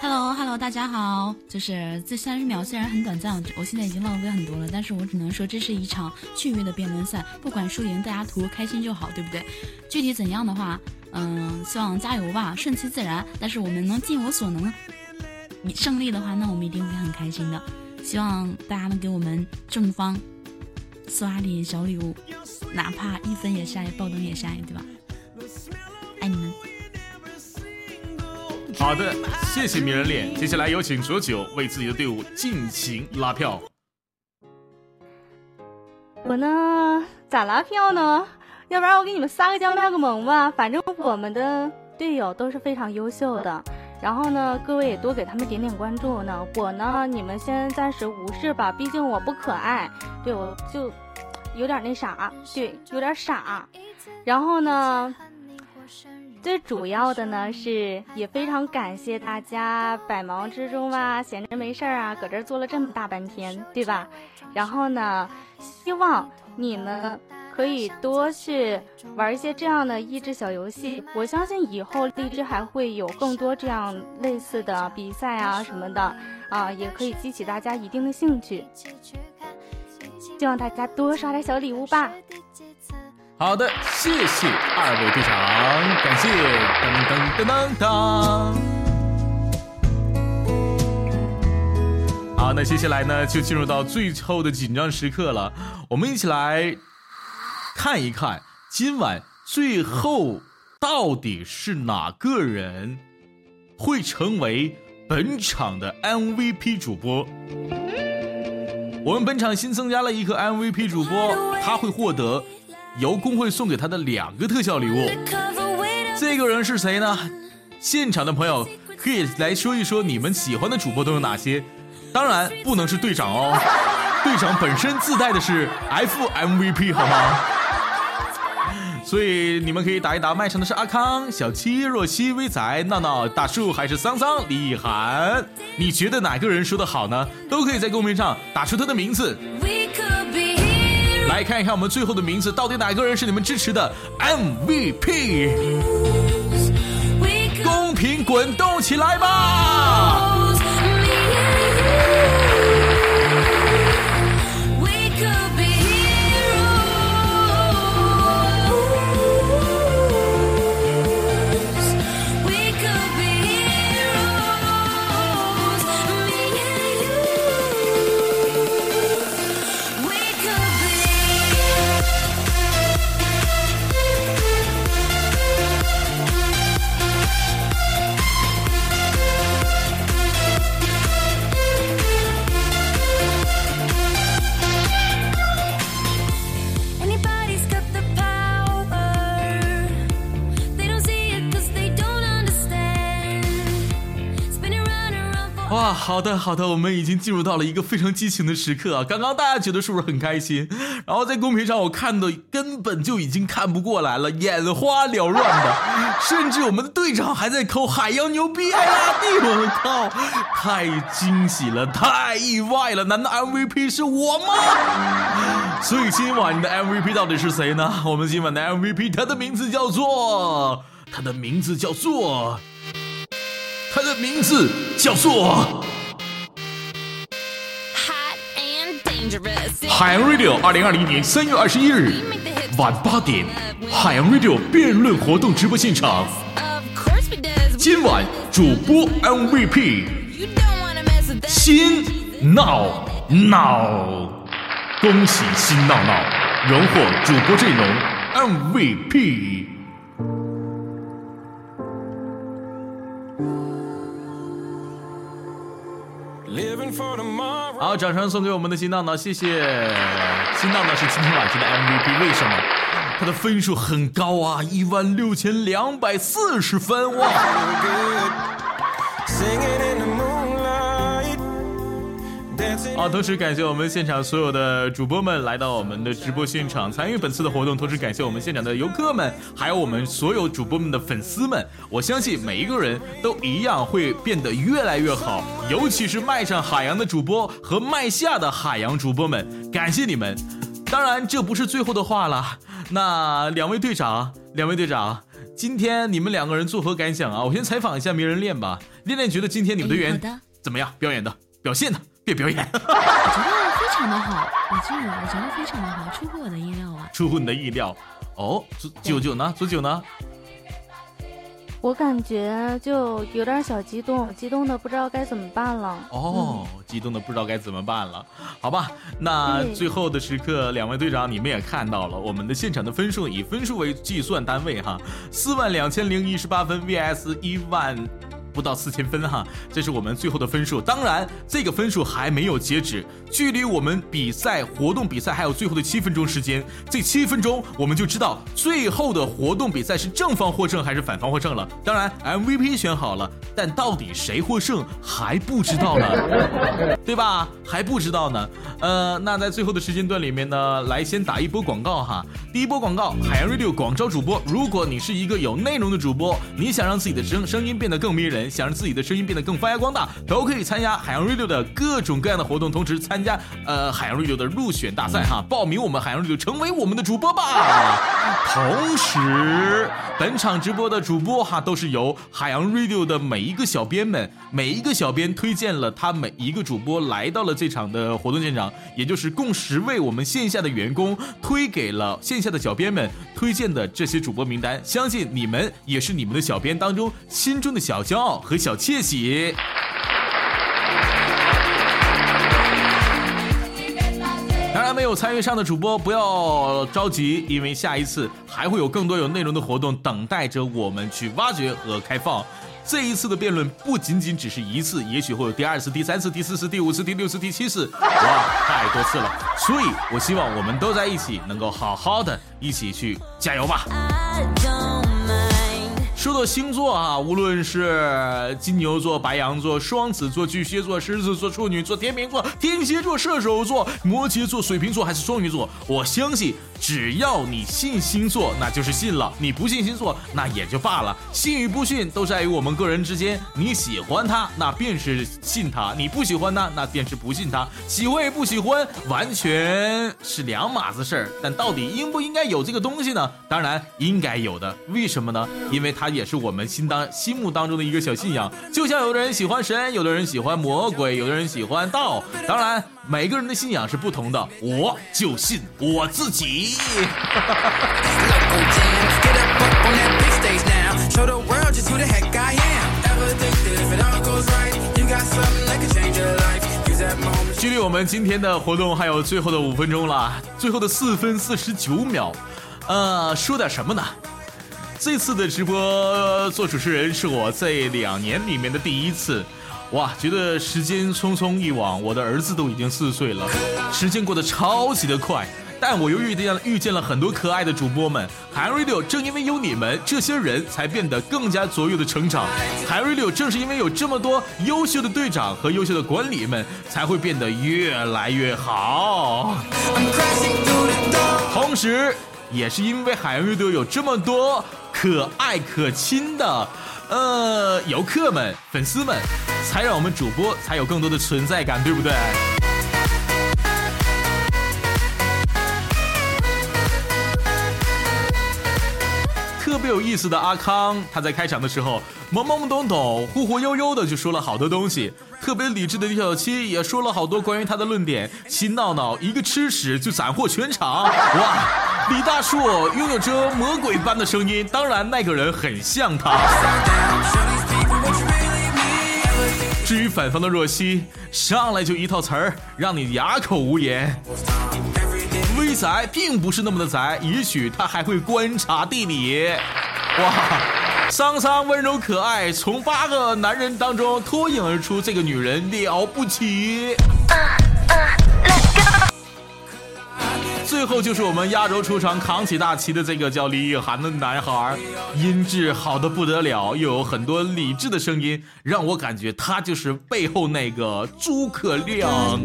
Speaker 5: Hello Hello，大家好，就是这三十秒虽然很短暂，我现在已经浪费很多了，但是我只能说这是一场趣味的辩论赛，不管输赢，大家图开心就好，对不对？具体怎样的话，嗯，希望加油吧，顺其自然。但是我们能尽我所能，你胜利的话，那我们一定会很开心的。希望大家能给我们正方。刷点小礼物，哪怕一分也下，爆灯也下，对吧？爱你们。
Speaker 4: 好的，谢谢迷人脸。接下来有请卓九为自己的队伍进行拉票。
Speaker 6: 我呢，咋拉票呢？要不然我给你们撒个娇卖个萌吧。反正我们的队友都是非常优秀的。然后呢，各位也多给他们点点关注呢。我呢，你们先暂时无视吧，毕竟我不可爱。对我就有点那啥，对，有点傻。然后呢，最主要的呢是也非常感谢大家百忙之中啊，闲着没事儿啊，搁这儿坐了这么大半天，对吧？然后呢，希望你们可以多去玩一些这样的益智小游戏。我相信以后荔枝还会有更多这样类似的比赛啊什么的啊，也可以激起大家一定的兴趣。希望大家多刷点小礼物吧。
Speaker 4: 好的，谢谢二位队长，感谢，噔噔噔噔噔。好，那接下来呢，就进入到最后的紧张时刻了，我们一起来看一看今晚最后到底是哪个人会成为本场的 MVP 主播。我们本场新增加了一个 MVP 主播，他会获得。由工会送给他的两个特效礼物，这个人是谁呢？现场的朋友可以来说一说你们喜欢的主播都有哪些，当然不能是队长哦，队长本身自带的是 FMVP 好吗？所以你们可以打一打麦上的是阿康、小七、若曦、威仔、闹闹、大树还是桑桑、李涵，你觉得哪个人说的好呢？都可以在公屏上打出他的名字。来看一看我们最后的名字，到底哪个人是你们支持的 MVP？公屏滚动起来吧！好的好的，我们已经进入到了一个非常激情的时刻啊！刚刚大家觉得是不是很开心？然后在公屏上我看的根本就已经看不过来了，眼花缭乱的，甚至我们的队长还在扣海洋牛逼！哎呀，我靠，太惊喜了，太意外了！难道 MVP 是我吗？所以今晚的 MVP 到底是谁呢？我们今晚的 MVP 他的名字叫做，他的名字叫做。他的名字叫做海洋 Radio。二零二零年三月二十一日晚八点，海洋 Radio 辩论活动直播现场。今晚主播 MVP 新闹闹，恭喜新闹闹荣获主播阵容 MVP。好，掌声送给我们的新闹闹，谢谢。新闹闹是今天晚上的 MVP，为什么？他的分数很高啊，一万六千两百四十分哇！好，同时感谢我们现场所有的主播们来到我们的直播现场参与本次的活动，同时感谢我们现场的游客们，还有我们所有主播们的粉丝们。我相信每一个人都一样会变得越来越好，尤其是麦上海洋的主播和麦下的海洋主播们，感谢你们。当然，这不是最后的话了。那两位队长，两位队长，今天你们两个人作何感想啊？我先采访一下名人恋吧。恋恋觉得今天你们队员怎么样？表演的表现的。别表演，
Speaker 5: 我觉得非常的好，我觉得我觉得非常的好，出乎我的意料啊！
Speaker 4: 出乎你的意料，哦，九九呢？九九呢？
Speaker 6: 我感觉就有点小激动，激动的不知道该怎么办了。
Speaker 4: 哦，激动的不知道该怎么办了。好吧，那最后的时刻，两位队长你们也看到了，我们的现场的分数以分数为计算单位哈，四万两千零一十八分 VS 一万。不到四千分哈，这是我们最后的分数。当然，这个分数还没有截止，距离我们比赛活动比赛还有最后的七分钟时间。这七分钟我们就知道最后的活动比赛是正方获胜还是反方获胜了。当然，MVP 选好了，但到底谁获胜还不知道呢，对吧？还不知道呢。呃，那在最后的时间段里面呢，来先打一波广告哈。第一波广告，海洋 radio 广招主播。如果你是一个有内容的主播，你想让自己的声声音变得更迷人，想让自己的声音变得更发扬光大，都可以参加海洋 radio 的各种各样的活动，同时参加呃海洋 radio 的入选大赛哈，报名我们海洋 radio 成为我们的主播吧。同时，本场直播的主播哈都是由海洋 radio 的每一个小编们，每一个小编推荐了他每一个主播来到了这场的活动现场，也就是共十位我们线下的员工推给了线下的小编们推荐的这些主播名单，相信你们也是你们的小编当中心中的小骄傲和小窃喜。当然，没有参与上的主播不要着急，因为下一次还会有更多有内容的活动等待着我们去挖掘和开放。这一次的辩论不仅仅只是一次，也许会有第二次、第三次、第四次、第五次、第六次、第七次，哇，太多次了。所以，我希望我们都在一起，能够好好的一起去加油吧。说到星座啊，无论是金牛座、白羊座、双子座、巨蟹座、狮子座、处女座、天秤座、天蝎座、射手座、摩羯座、水瓶座还是双鱼座，我相信只要你信星座，那就是信了；你不信星座，那也就罢了。信与不信都在于我们个人之间。你喜欢他，那便是信他；你不喜欢他，那便是不信他。喜欢与不喜欢，完全是两码子事儿。但到底应不应该有这个东西呢？当然应该有的。为什么呢？因为它也是我们心当心目当中的一个小信仰。就像有的人喜欢神，有的人喜欢魔鬼，有的人喜欢道。当然，每个人的信仰是不同的。我就信我自己。
Speaker 17: Get up up on that big stage now. Show the world just who the heck I am. Ever think that if it all goes right, you got something that could change your life? Use that moment.
Speaker 4: 距离我们今天的活动还有最后的五分钟了，最后的四分四十九秒，呃，说点什么呢？这次的直播做主持人是我这两年里面的第一次，哇，觉得时间匆匆一往，我的儿子都已经四岁了，时间过得超级的快。但我又遇见了遇见了很多可爱的主播们，海洋 radio 正因为有你们这些人才变得更加卓越的成长，海洋 radio 正是因为有这么多优秀的队长和优秀的管理们，才会变得越来越好。同时，也是因为海洋乐队有这么多可爱可亲的。呃，游客们、粉丝们，才让我们主播才有更多的存在感，对不对？有意思的阿康，他在开场的时候懵懵懂懂、忽忽悠悠的就说了好多东西。特别理智的李小七也说了好多关于他的论点。秦闹闹一个吃屎就斩获全场，哇！李大树拥有着魔鬼般的声音，当然那个人很像他。至于反方的若曦，上来就一套词儿，让你哑口无言。宅并不是那么的宅，也许他还会观察地理。哇，桑桑温柔可爱，从八个男人当中脱颖而出，这个女人了不起。最后就是我们压轴出场扛起大旗的这个叫李雨涵的男孩，音质好的不得了，又有很多理智的声音，让我感觉他就是背后那个诸葛亮。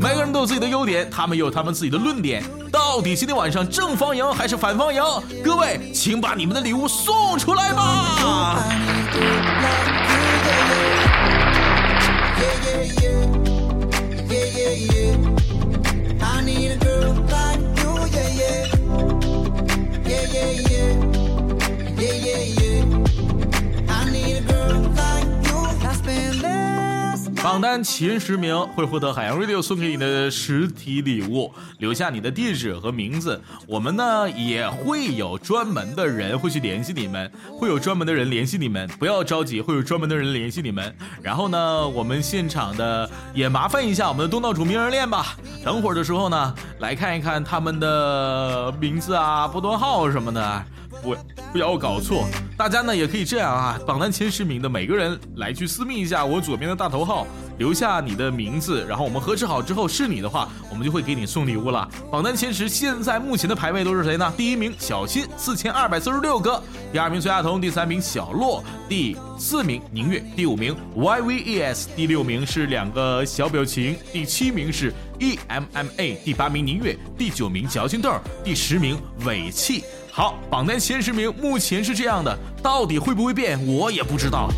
Speaker 4: 每个人都有自己的优点，他们也有他们自己的论点。到底今天晚上正方赢还是反方赢？各位，请把你们的礼物送出来吧！榜单前十名会获得海洋 radio 送给你的实体礼物，留下你的地址和名字。我们呢也会有专门的人会去联系你们，会有专门的人联系你们，不要着急，会有专门的人联系你们。然后呢，我们现场的也麻烦一下我们的东道主名人链吧。等会儿的时候呢，来看一看他们的名字啊、波段号什么的。不不要搞错。大家呢也可以这样啊，榜单前十名的每个人来去私密一下我左边的大头号，留下你的名字，然后我们核实好之后是你的话，我们就会给你送礼物了。榜单前十现在目前的排位都是谁呢？第一名小新四千二百四十六个，第二名崔亚彤，第三名小洛，第四名宁月，第五名 YVES，第六名是两个小表情，第七名是 EMMA，第八名宁月，第九名矫情豆，第十名尾气。好，榜单前十名目前是这样的，到底会不会变，我也不知道。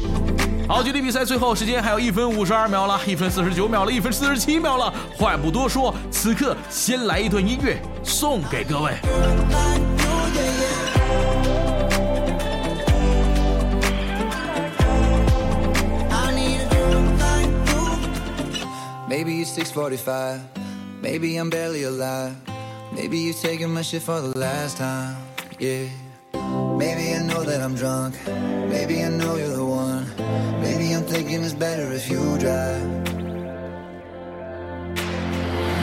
Speaker 4: 好，距离比赛最后时间还有一分五十二秒了，一分四十九秒了，一分四十七秒了。话不多说，此刻先来一段音乐送给各位。
Speaker 18: Maybe it's 645. Maybe I'm barely alive. Maybe you're taking my shit for the last time. Yeah. Maybe I know that I'm drunk. Maybe I know you're the one. Maybe I'm thinking it's better if you drive.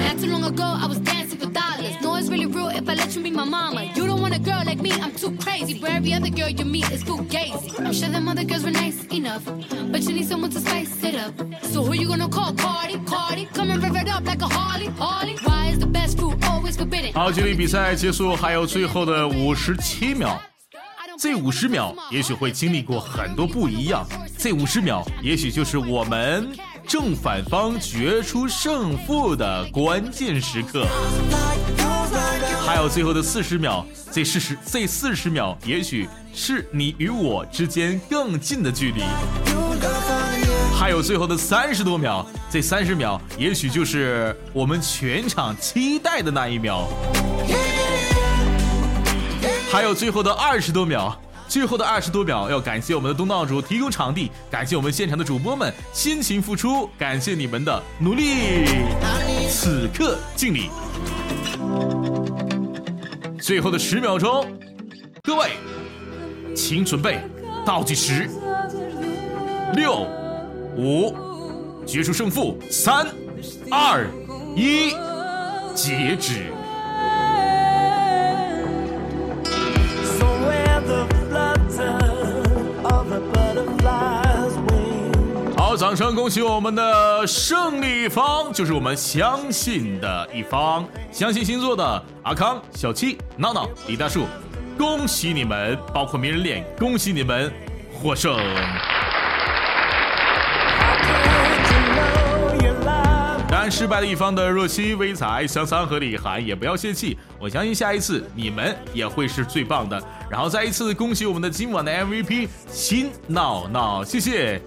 Speaker 1: Not too long ago, I was dancing for dollars. No, it's really real if I let you be my mama. You don't want a girl like me, I'm too crazy. But every other girl you meet is fugazi. I'm sure them other girls were nice enough, but you need someone to spice it up. So who you gonna call? Cardi, Cardi, come and rev it up like a Harley, Harley. Why is the best food always forbidden?
Speaker 4: 好，距离比赛结束还有最后的五十七秒。 这五十秒也许会经历过很多不一样，这五十秒也许就是我们正反方决出胜负的关键时刻。还有最后的四十秒，这四十这四十秒，也许是你与我之间更近的距离。还有最后的三十多秒，这三十秒，也许就是我们全场期待的那一秒。还有最后的二十多秒，最后的二十多秒，要感谢我们的东道主提供场地，感谢我们现场的主播们辛勤付出，感谢你们的努力。此刻敬礼。最后的十秒钟，各位，请准备倒计时，六、五，决出胜负，三、二、一，截止。掌声恭喜我们的胜利方，就是我们相信的一方，相信星座的阿康、小七、闹闹、李大树，恭喜你们，包括名人恋，恭喜你们获胜。当然，失败的一方的若曦、微彩、香桑和李涵也不要泄气，我相信下一次你们也会是最棒的。然后再一次恭喜我们的今晚的 MVP 新闹闹，谢谢。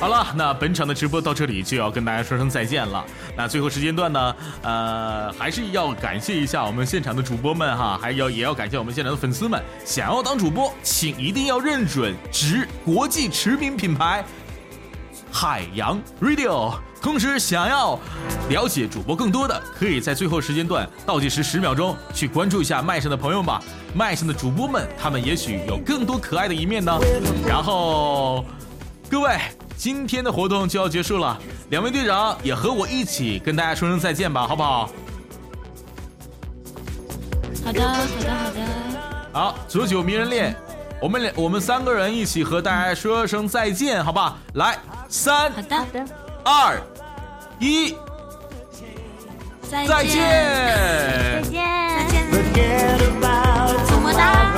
Speaker 4: 好了，那本场的直播到这里就要跟大家说声再见了。那最后时间段呢，呃，还是要感谢一下我们现场的主播们哈，还要也要感谢我们现场的粉丝们。想要当主播，请一定要认准直国际驰名品牌海洋 Radio。同时，想要了解主播更多的，可以在最后时间段倒计时十秒钟去关注一下麦上的朋友吧。麦上的主播们，他们也许有更多可爱的一面呢。然后，各位，今天的活动就要结束了，两位队长也和我一起跟大家说声再见吧，好不好？
Speaker 1: 好的，好的，好的。
Speaker 4: 好，左九迷人恋，我们两我们三个人一起和大家说声再见，好吧？来，三，
Speaker 1: 好的，
Speaker 4: 二，一，
Speaker 1: 再见，
Speaker 4: 再见，再见，再见，么么哒。